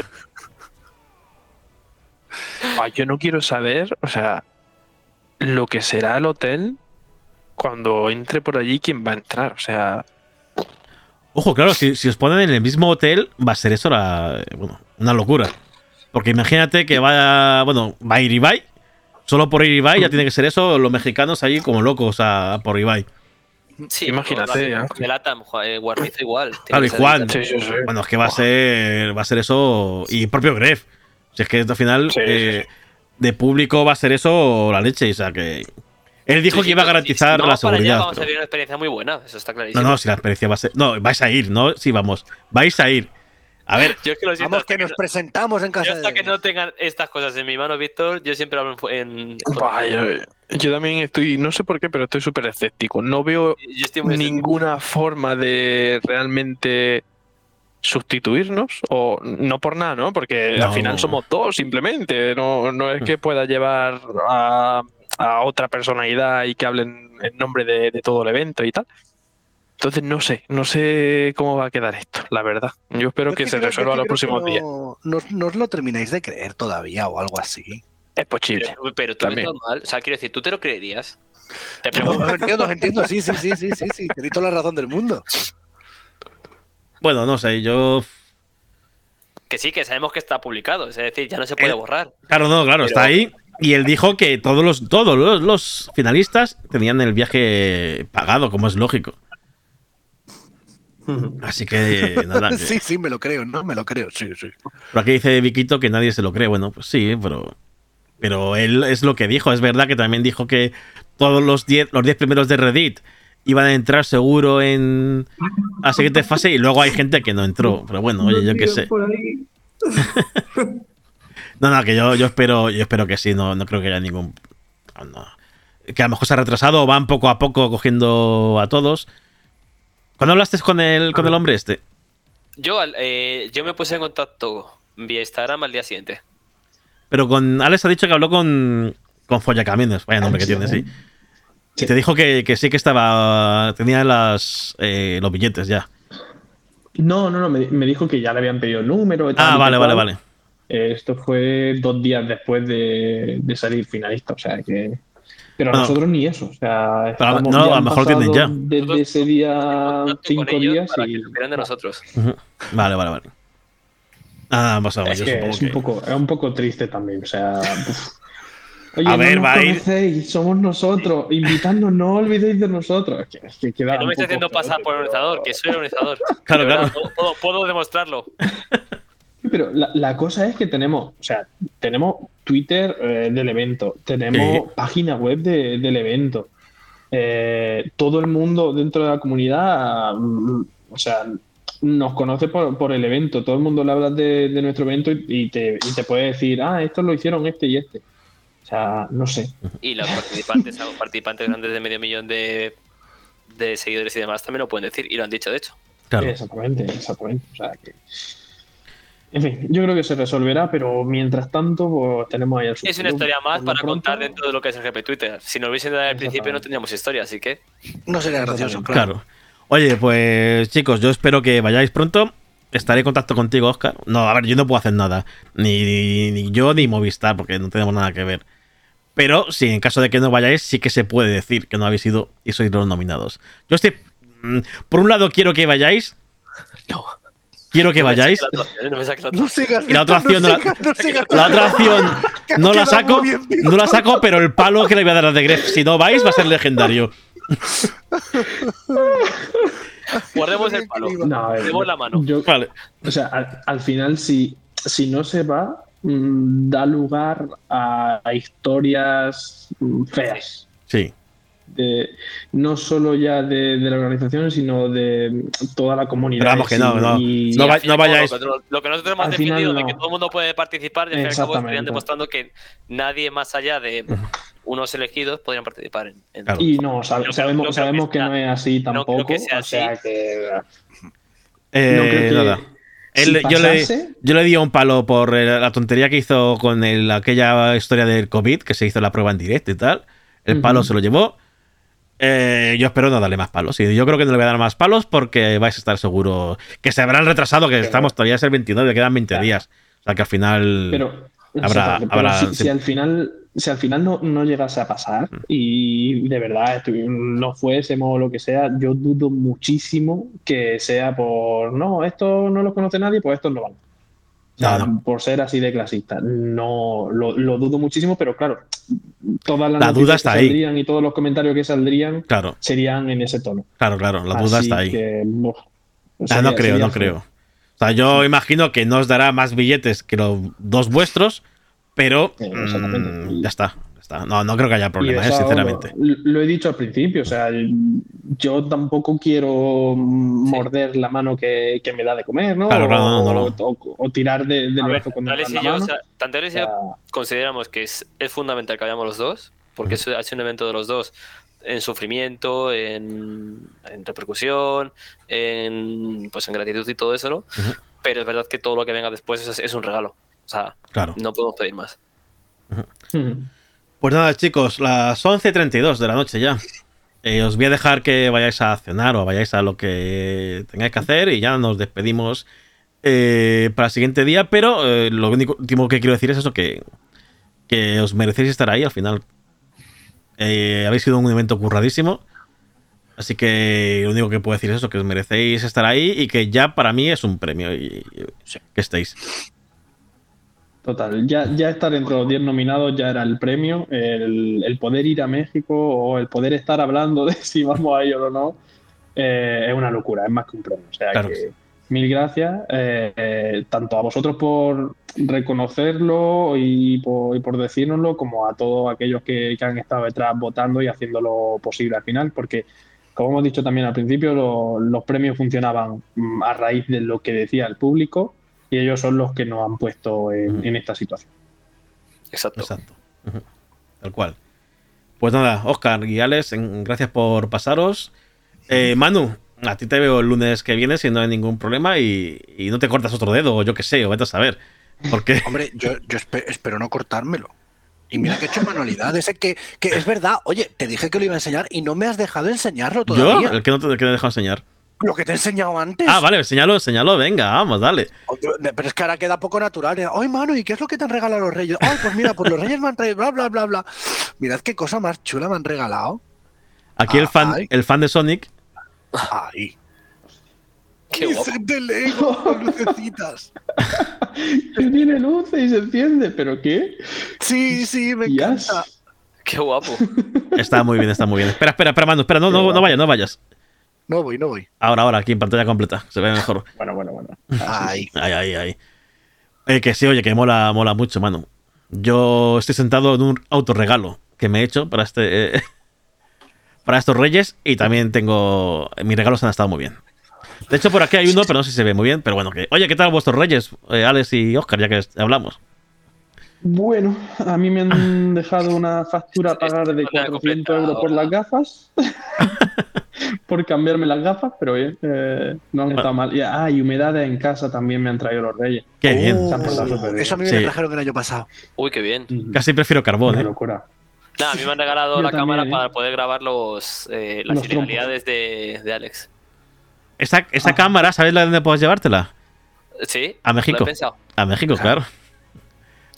Ah, yo no quiero saber, o sea, lo que será el hotel cuando entre por allí quién va a entrar. O sea, Ojo, claro, si, si os ponen en el mismo hotel, va a ser eso la, bueno, una locura. Porque imagínate que va, bueno, va a ir Ibai. Solo por ir Ibai ya tiene que ser eso, los mexicanos ahí como locos a, por Ibai. Sí, Imagínate, ya. El Atam, eh, Guarnizo igual. Claro, y Juan. el- sí, sí, sí. Bueno, es que va a ser, va a ser eso. Y propio Gref. Si es que al final, Sí, sí, eh, de público va a ser eso la leche. O sea que. Él dijo Sí, que iba a garantizar si la para allá, seguridad. Vamos a vivir una experiencia muy buena, eso está clarísimo. No, no, si la experiencia va a ser. No, vais a ir, ¿no? Sí, vamos. Vais a ir. A ver, Yo es que lo siento. Vamos, que nos presentamos en yo casa hasta de. que no tengan estas cosas en mi mano, Víctor, yo siempre hablo en. yo, yo también estoy, no sé por qué, pero estoy súper escéptico. No veo ninguna forma de realmente sustituirnos o no por nada, ¿no? Porque No. al final somos dos simplemente, no, no es que pueda llevar a, a otra personalidad y que hablen en nombre de, de todo el evento y tal. Entonces no sé, no sé cómo va a quedar esto, la verdad. Yo espero Yo que se resuelva los próximos días. no, no, no os lo termináis de creer todavía o algo así. Es posible. Pero, pero tú También. normal. O sea, quiero decir, ¿tú te lo creerías? Te No, pregunto. os entiendo, entiendo, sí, sí, sí, sí, sí, sí. Tenéis toda la razón del mundo. bueno, no sé, yo. Que sí, que sabemos que está publicado. Es decir, ya no se puede Eh, borrar. Claro, no, claro, Pero- está ahí. Y él dijo que todos los, todos los, los finalistas tenían el viaje pagado, como es lógico. Así que nada. *laughs* que- Sí, sí, me lo creo, ¿no? Me lo creo, sí, sí. Por aquí dice Viquito que nadie se lo cree. Bueno, pues sí, pero. Pero él es lo que dijo. Es verdad que también dijo que todos los 10 los 10 primeros de Reddit iban a entrar seguro en la siguiente fase y luego hay gente que no entró. Pero bueno, oye, yo qué sé. *laughs* No, no, que yo, yo espero, yo espero que sí, no, no creo que haya ningún. no, no. Que a lo mejor se ha retrasado o van poco a poco cogiendo a todos. ¿Cuándo hablaste con el, con el hombre este? Yo, al- eh, yo me puse en contacto vía Instagram al día siguiente. Pero con Alex ha dicho que habló con, con Follacaminos, vaya nombre que tiene, sí. Y te dijo que, que sí que estaba. tenía las, eh, los billetes ya. No, no, no, me, me dijo que ya le habían pedido el número. y tal, Ah, y vale, tal. vale, vale. Eh, Esto fue dos días después de, de salir finalista, o sea que. Pero Bueno. nosotros ni eso, o sea. Pero a- no, ya a lo mejor tienen ya. Desde ese día cinco días para y. que de nosotros. Vale, vale, vale. Ah, pues Es yo que supongo es un que- poco, es un poco triste también, o sea. uf. *laughs* Oye, A ver, no nos va a ir- conocéis, somos nosotros, invitadnos, no olvidéis de nosotros. Es que, es que queda Que no me esté poco haciendo pasar por pero- organizador, que soy el organizador. *laughs* Claro, verdad, claro. Puedo, puedo demostrarlo. *laughs* Pero la, la cosa es que tenemos, o sea, tenemos Twitter eh, del evento, tenemos página web de- del evento, eh, todo el mundo dentro de la comunidad, mm, o sea, nos conoce por, por el evento, todo el mundo le habla de, de nuestro evento y, y te, y te puede decir, ah, esto lo hicieron este y este. O sea, no sé. Y los participantes, participantes grandes de medio millón de, de seguidores y demás también lo pueden decir, y lo han dicho de hecho. Claro. Exactamente, exactamente. O sea que. En fin, yo creo que se resolverá, pero mientras tanto, pues tenemos ahí el Es una historia más para pronto, contar dentro de lo que es el GP Twitter. Si nos hubiesen dado al principio no tendríamos historia, así que No sería gracioso, claro. Claro. Oye, pues chicos, yo espero que vayáis pronto. Estaré en contacto contigo, Oscar. No, a ver, yo no puedo hacer nada. Ni, ni yo ni Movistar, porque no tenemos nada que ver. Pero si en caso de que no vayáis, sí que se puede decir que no habéis ido y sois los nominados. Yo estoy. mm, Por un lado, quiero que vayáis. No. Quiero que No vayáis. la opción, no me saques la otra No sigas, Y la otra opción no la- sigas, no sigas. La otra no la saco. bien. No la saco, pero el palo que le voy a dar a The Gref, si no vais, va a ser legendario. Guardemos el *laughs* palo. No, a ver, Demos la mano. yo- Vale. o sea, al, al final, si, si no se va, mm, da lugar a, a historias mm, feas. Sí. De- no solo ya de, de la organización, sino de toda la comunidad. Pero vamos que no, Y- no. y- No va- cabo, vayáis- Lo, que- lo que nosotros hemos Al final definido de no. que todo el mundo puede participar, cabo estarían demostrando que nadie más allá de unos elegidos podrían participar en, en Claro. Y no, sab- sabemos, creo sabemos que no es así no creo tampoco. que sea o sea así. que. Eh, no creo que- nada. Él- yo, le, yo le di un palo por eh, la tontería que hizo con el- aquella historia del COVID, que se hizo la prueba en directo y tal. El palo se lo llevó. Eh, yo espero no darle más palos. Y yo creo que no le voy a dar más palos porque vais a estar seguro que se habrán retrasado, que estamos todavía es el 29, quedan 20 Claro. días. O sea que al final. Pero, Habrá- exactamente, pero habrá- si, sí. si al final, si al final no, no llegase a pasar Mm. y de verdad no fuésemos o lo que sea, yo dudo muchísimo que sea por no, esto no lo conoce nadie, pues estos no van. O sea, No, no. Por ser así de clasista. No, lo, lo dudo muchísimo, pero claro, todas las La duda que está ahí. saldrían y todos los comentarios que saldrían Claro, serían en ese tono. claro, claro. La duda Así está ahí. que, uf, Ah, no creo, no feo. creo. O sea, yo imagino que no os dará más billetes que los dos vuestros, pero Eh, mm, ya está. Está. No, no creo que haya problema, eh, eso sinceramente. Lo, lo he dicho al principio, o sea, yo tampoco quiero morder la mano que, que me da de comer, ¿no? Claro, claro, no, no, no. O, o- o tirar de, del A ver, y la yo, o sea, tanto Alex y O yo consideramos que es, es fundamental que vayamos los dos, porque eso ha sido un evento de los dos en sufrimiento, en, en repercusión, en pues en gratitud y todo eso, ¿no? Ujú. Pero es verdad que todo lo que venga después es, es un regalo. O sea, Claro. no podemos pedir más. mm, Pues nada, chicos, las 11.32 de la noche ya. Eh, os voy a dejar que vayáis a cenar o vayáis a lo que tengáis que hacer y ya nos despedimos eh, para el siguiente día. Pero eh, lo único último que quiero decir es eso, que, que os merecéis estar ahí al final. Habéis sido un evento curradísimo. Así que lo único que puedo decir es eso, que os merecéis estar ahí y que ya para mí es un premio y, y que estéis. Total, ya, ya estar entre los 10 nominados ya era el premio. El, el poder ir a México o el poder estar hablando *laughs* de si vamos a ir o no eh, es una locura, es más que un premio. O sea Claro. que mil gracias, eh, eh, tanto a vosotros por reconocerlo y por, y por decírnoslo, como a todos aquellos que, que han estado detrás votando y haciéndolo posible al final, porque como hemos dicho también al principio, lo- los premios funcionaban a raíz de lo que decía el público y ellos son los que nos han puesto en, en esta situación. Exacto. Exacto. Tal cual. Pues nada, Oscar y Alex, gracias por pasaros. Eh, Manu, a ti te veo el lunes que viene si no hay ningún problema y, y no te cortas otro dedo o yo qué sé, o vete a saber. Porque *laughs* Hombre, yo, yo espe- espero no cortármelo. Y mira que he hecho manualidades. Es que, que es verdad. Oye, te dije que lo iba a enseñar y no me has dejado enseñarlo yo, todavía. el que no te, el que no he dejado enseñar. Lo que te he enseñado antes. Ah, vale, enséñalo, enséñalo, venga, vamos, dale. Pero es que ahora queda poco natural. Ay, mano, ¿y qué es lo que te han regalado los reyes? Ay, pues mira, pues los reyes me han traído bla, bla, bla, bla. Mirad qué cosa más chula me han regalado. Aquí el fan, Ay. el fan de Sonic, Ay. Qué guapo. set de Lego con lucecitas. *laughs* Que tiene luces y se enciende, ¿pero qué? Sí, sí, me Yes. encanta. *laughs* Qué guapo. está muy bien, está muy bien. Espera, espera, espera, Manu, espera, no, no, no vayas, no vayas. No voy, no voy. Ahora, ahora, aquí en pantalla completa, se ve mejor. Bueno, bueno, bueno. Ay. Ay, ay, ay. Eh, que sí, oye, que mola, mola mucho, mano. Yo estoy sentado en un autorregalo que me he hecho para este. eh, *laughs* para estos reyes. Y también tengo. Mis regalos han estado muy bien. De hecho, por aquí hay uno, pero no sé si se ve muy bien. Pero bueno, que. Oye, ¿qué tal vuestros reyes? Eh, Alex y Oscar, ya que hablamos. Bueno, a mí me han *laughs* dejado una factura a pagar de no te ha 400 euros por las gafas. *laughs* por cambiarme las gafas, pero bien, eh, no han estado mal. Y, ah, y humedades en casa también me han traído los reyes. Qué bien. Bien. Eso a mí me Sí. trajeron el año pasado. Uy, qué bien. Casi prefiero carbón, Una ¿eh? locura. Nada, a mí me han regalado Yo la también, cámara ¿eh? para poder grabar los, eh, las Los ilegalidades de, de Alex. Esa, esa Ah. cámara, ¿sabes la dónde puedes llevártela? ¿Sí? A México. Lo he pensado. A México, claro.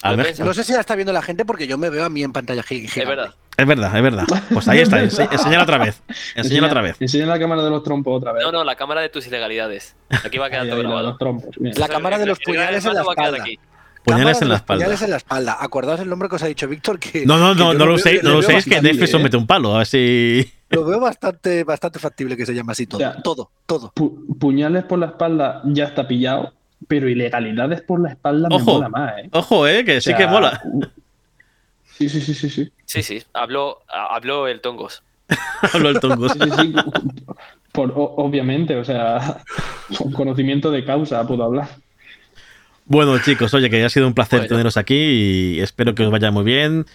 A México. No sé si la está viendo la gente porque yo me veo a mí en pantalla gi- gigante. Es verdad. Es verdad, es verdad. Pues ahí está, ense- enséñala otra vez. Enséñala otra vez. Enseña la cámara de los trompos otra vez. No, no, la cámara de tus ilegalidades. Aquí va ahí, la de grabado. los trompos. Bien. La cámara de los puñales en la a quedar espalda. aquí. Puñales en la espalda. Puñales en la espalda. Acordaos el nombre que os ha dicho Víctor. Que, No, no, no, no lo le no lo es que Netflix os ¿eh? mete un palo, a ver si. Lo veo bastante, bastante factible que se llame así todo. O sea, todo, todo. Pu- puñales por la espalda ya está pillado, pero ilegalidades por la espalda me mola más, ¿eh? Ojo, eh, que O sí que mola. Sí, sí, sí, sí, sí. Sí, sí. Habló, habló el Tongos. *laughs* Hablo el tongo. Sí, sí, sí. Por, o- obviamente, o sea, *laughs* con conocimiento de causa puedo hablar. Bueno, chicos, oye, que ha sido un placer Bueno. teneros aquí y espero que os vaya muy bien,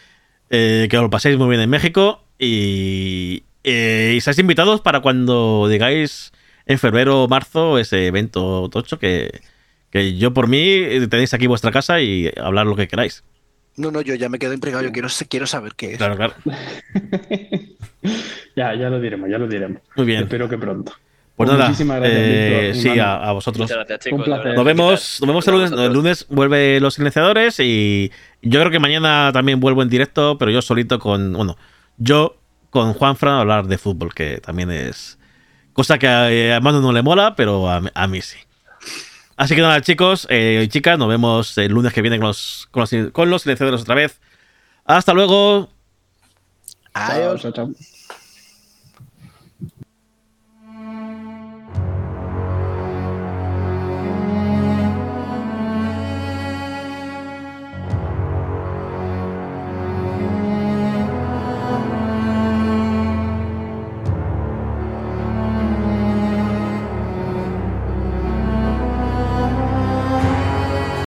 eh, que os lo paséis muy bien en México y, eh, y seáis invitados para cuando digáis en febrero o marzo ese evento tocho que, que yo por mí tenéis aquí vuestra casa y hablar lo que queráis. No, no, yo ya me quedo intrigado. Yo quiero, quiero saber qué es. Claro, claro. *laughs* Ya, ya lo diremos, ya lo diremos. Muy bien. Espero que pronto. Pues Pues nada, muchísimas gracias, eh, Víctor, sí, a, a vosotros. Muchas gracias, chicos. Un placer. Nos vemos, nos vemos el lunes. El lunes vuelve los silenciadores y yo creo que mañana también vuelvo en directo, pero yo solito con, bueno, yo con Juanfran a hablar de fútbol, que también es cosa que a, a Manu no le mola, pero a, a mí sí. Así que nada, chicos eh, y chicas, nos vemos el lunes que viene con los, con los, con los silenciadores otra vez. Hasta luego. Adiós. Chao, chao, chao.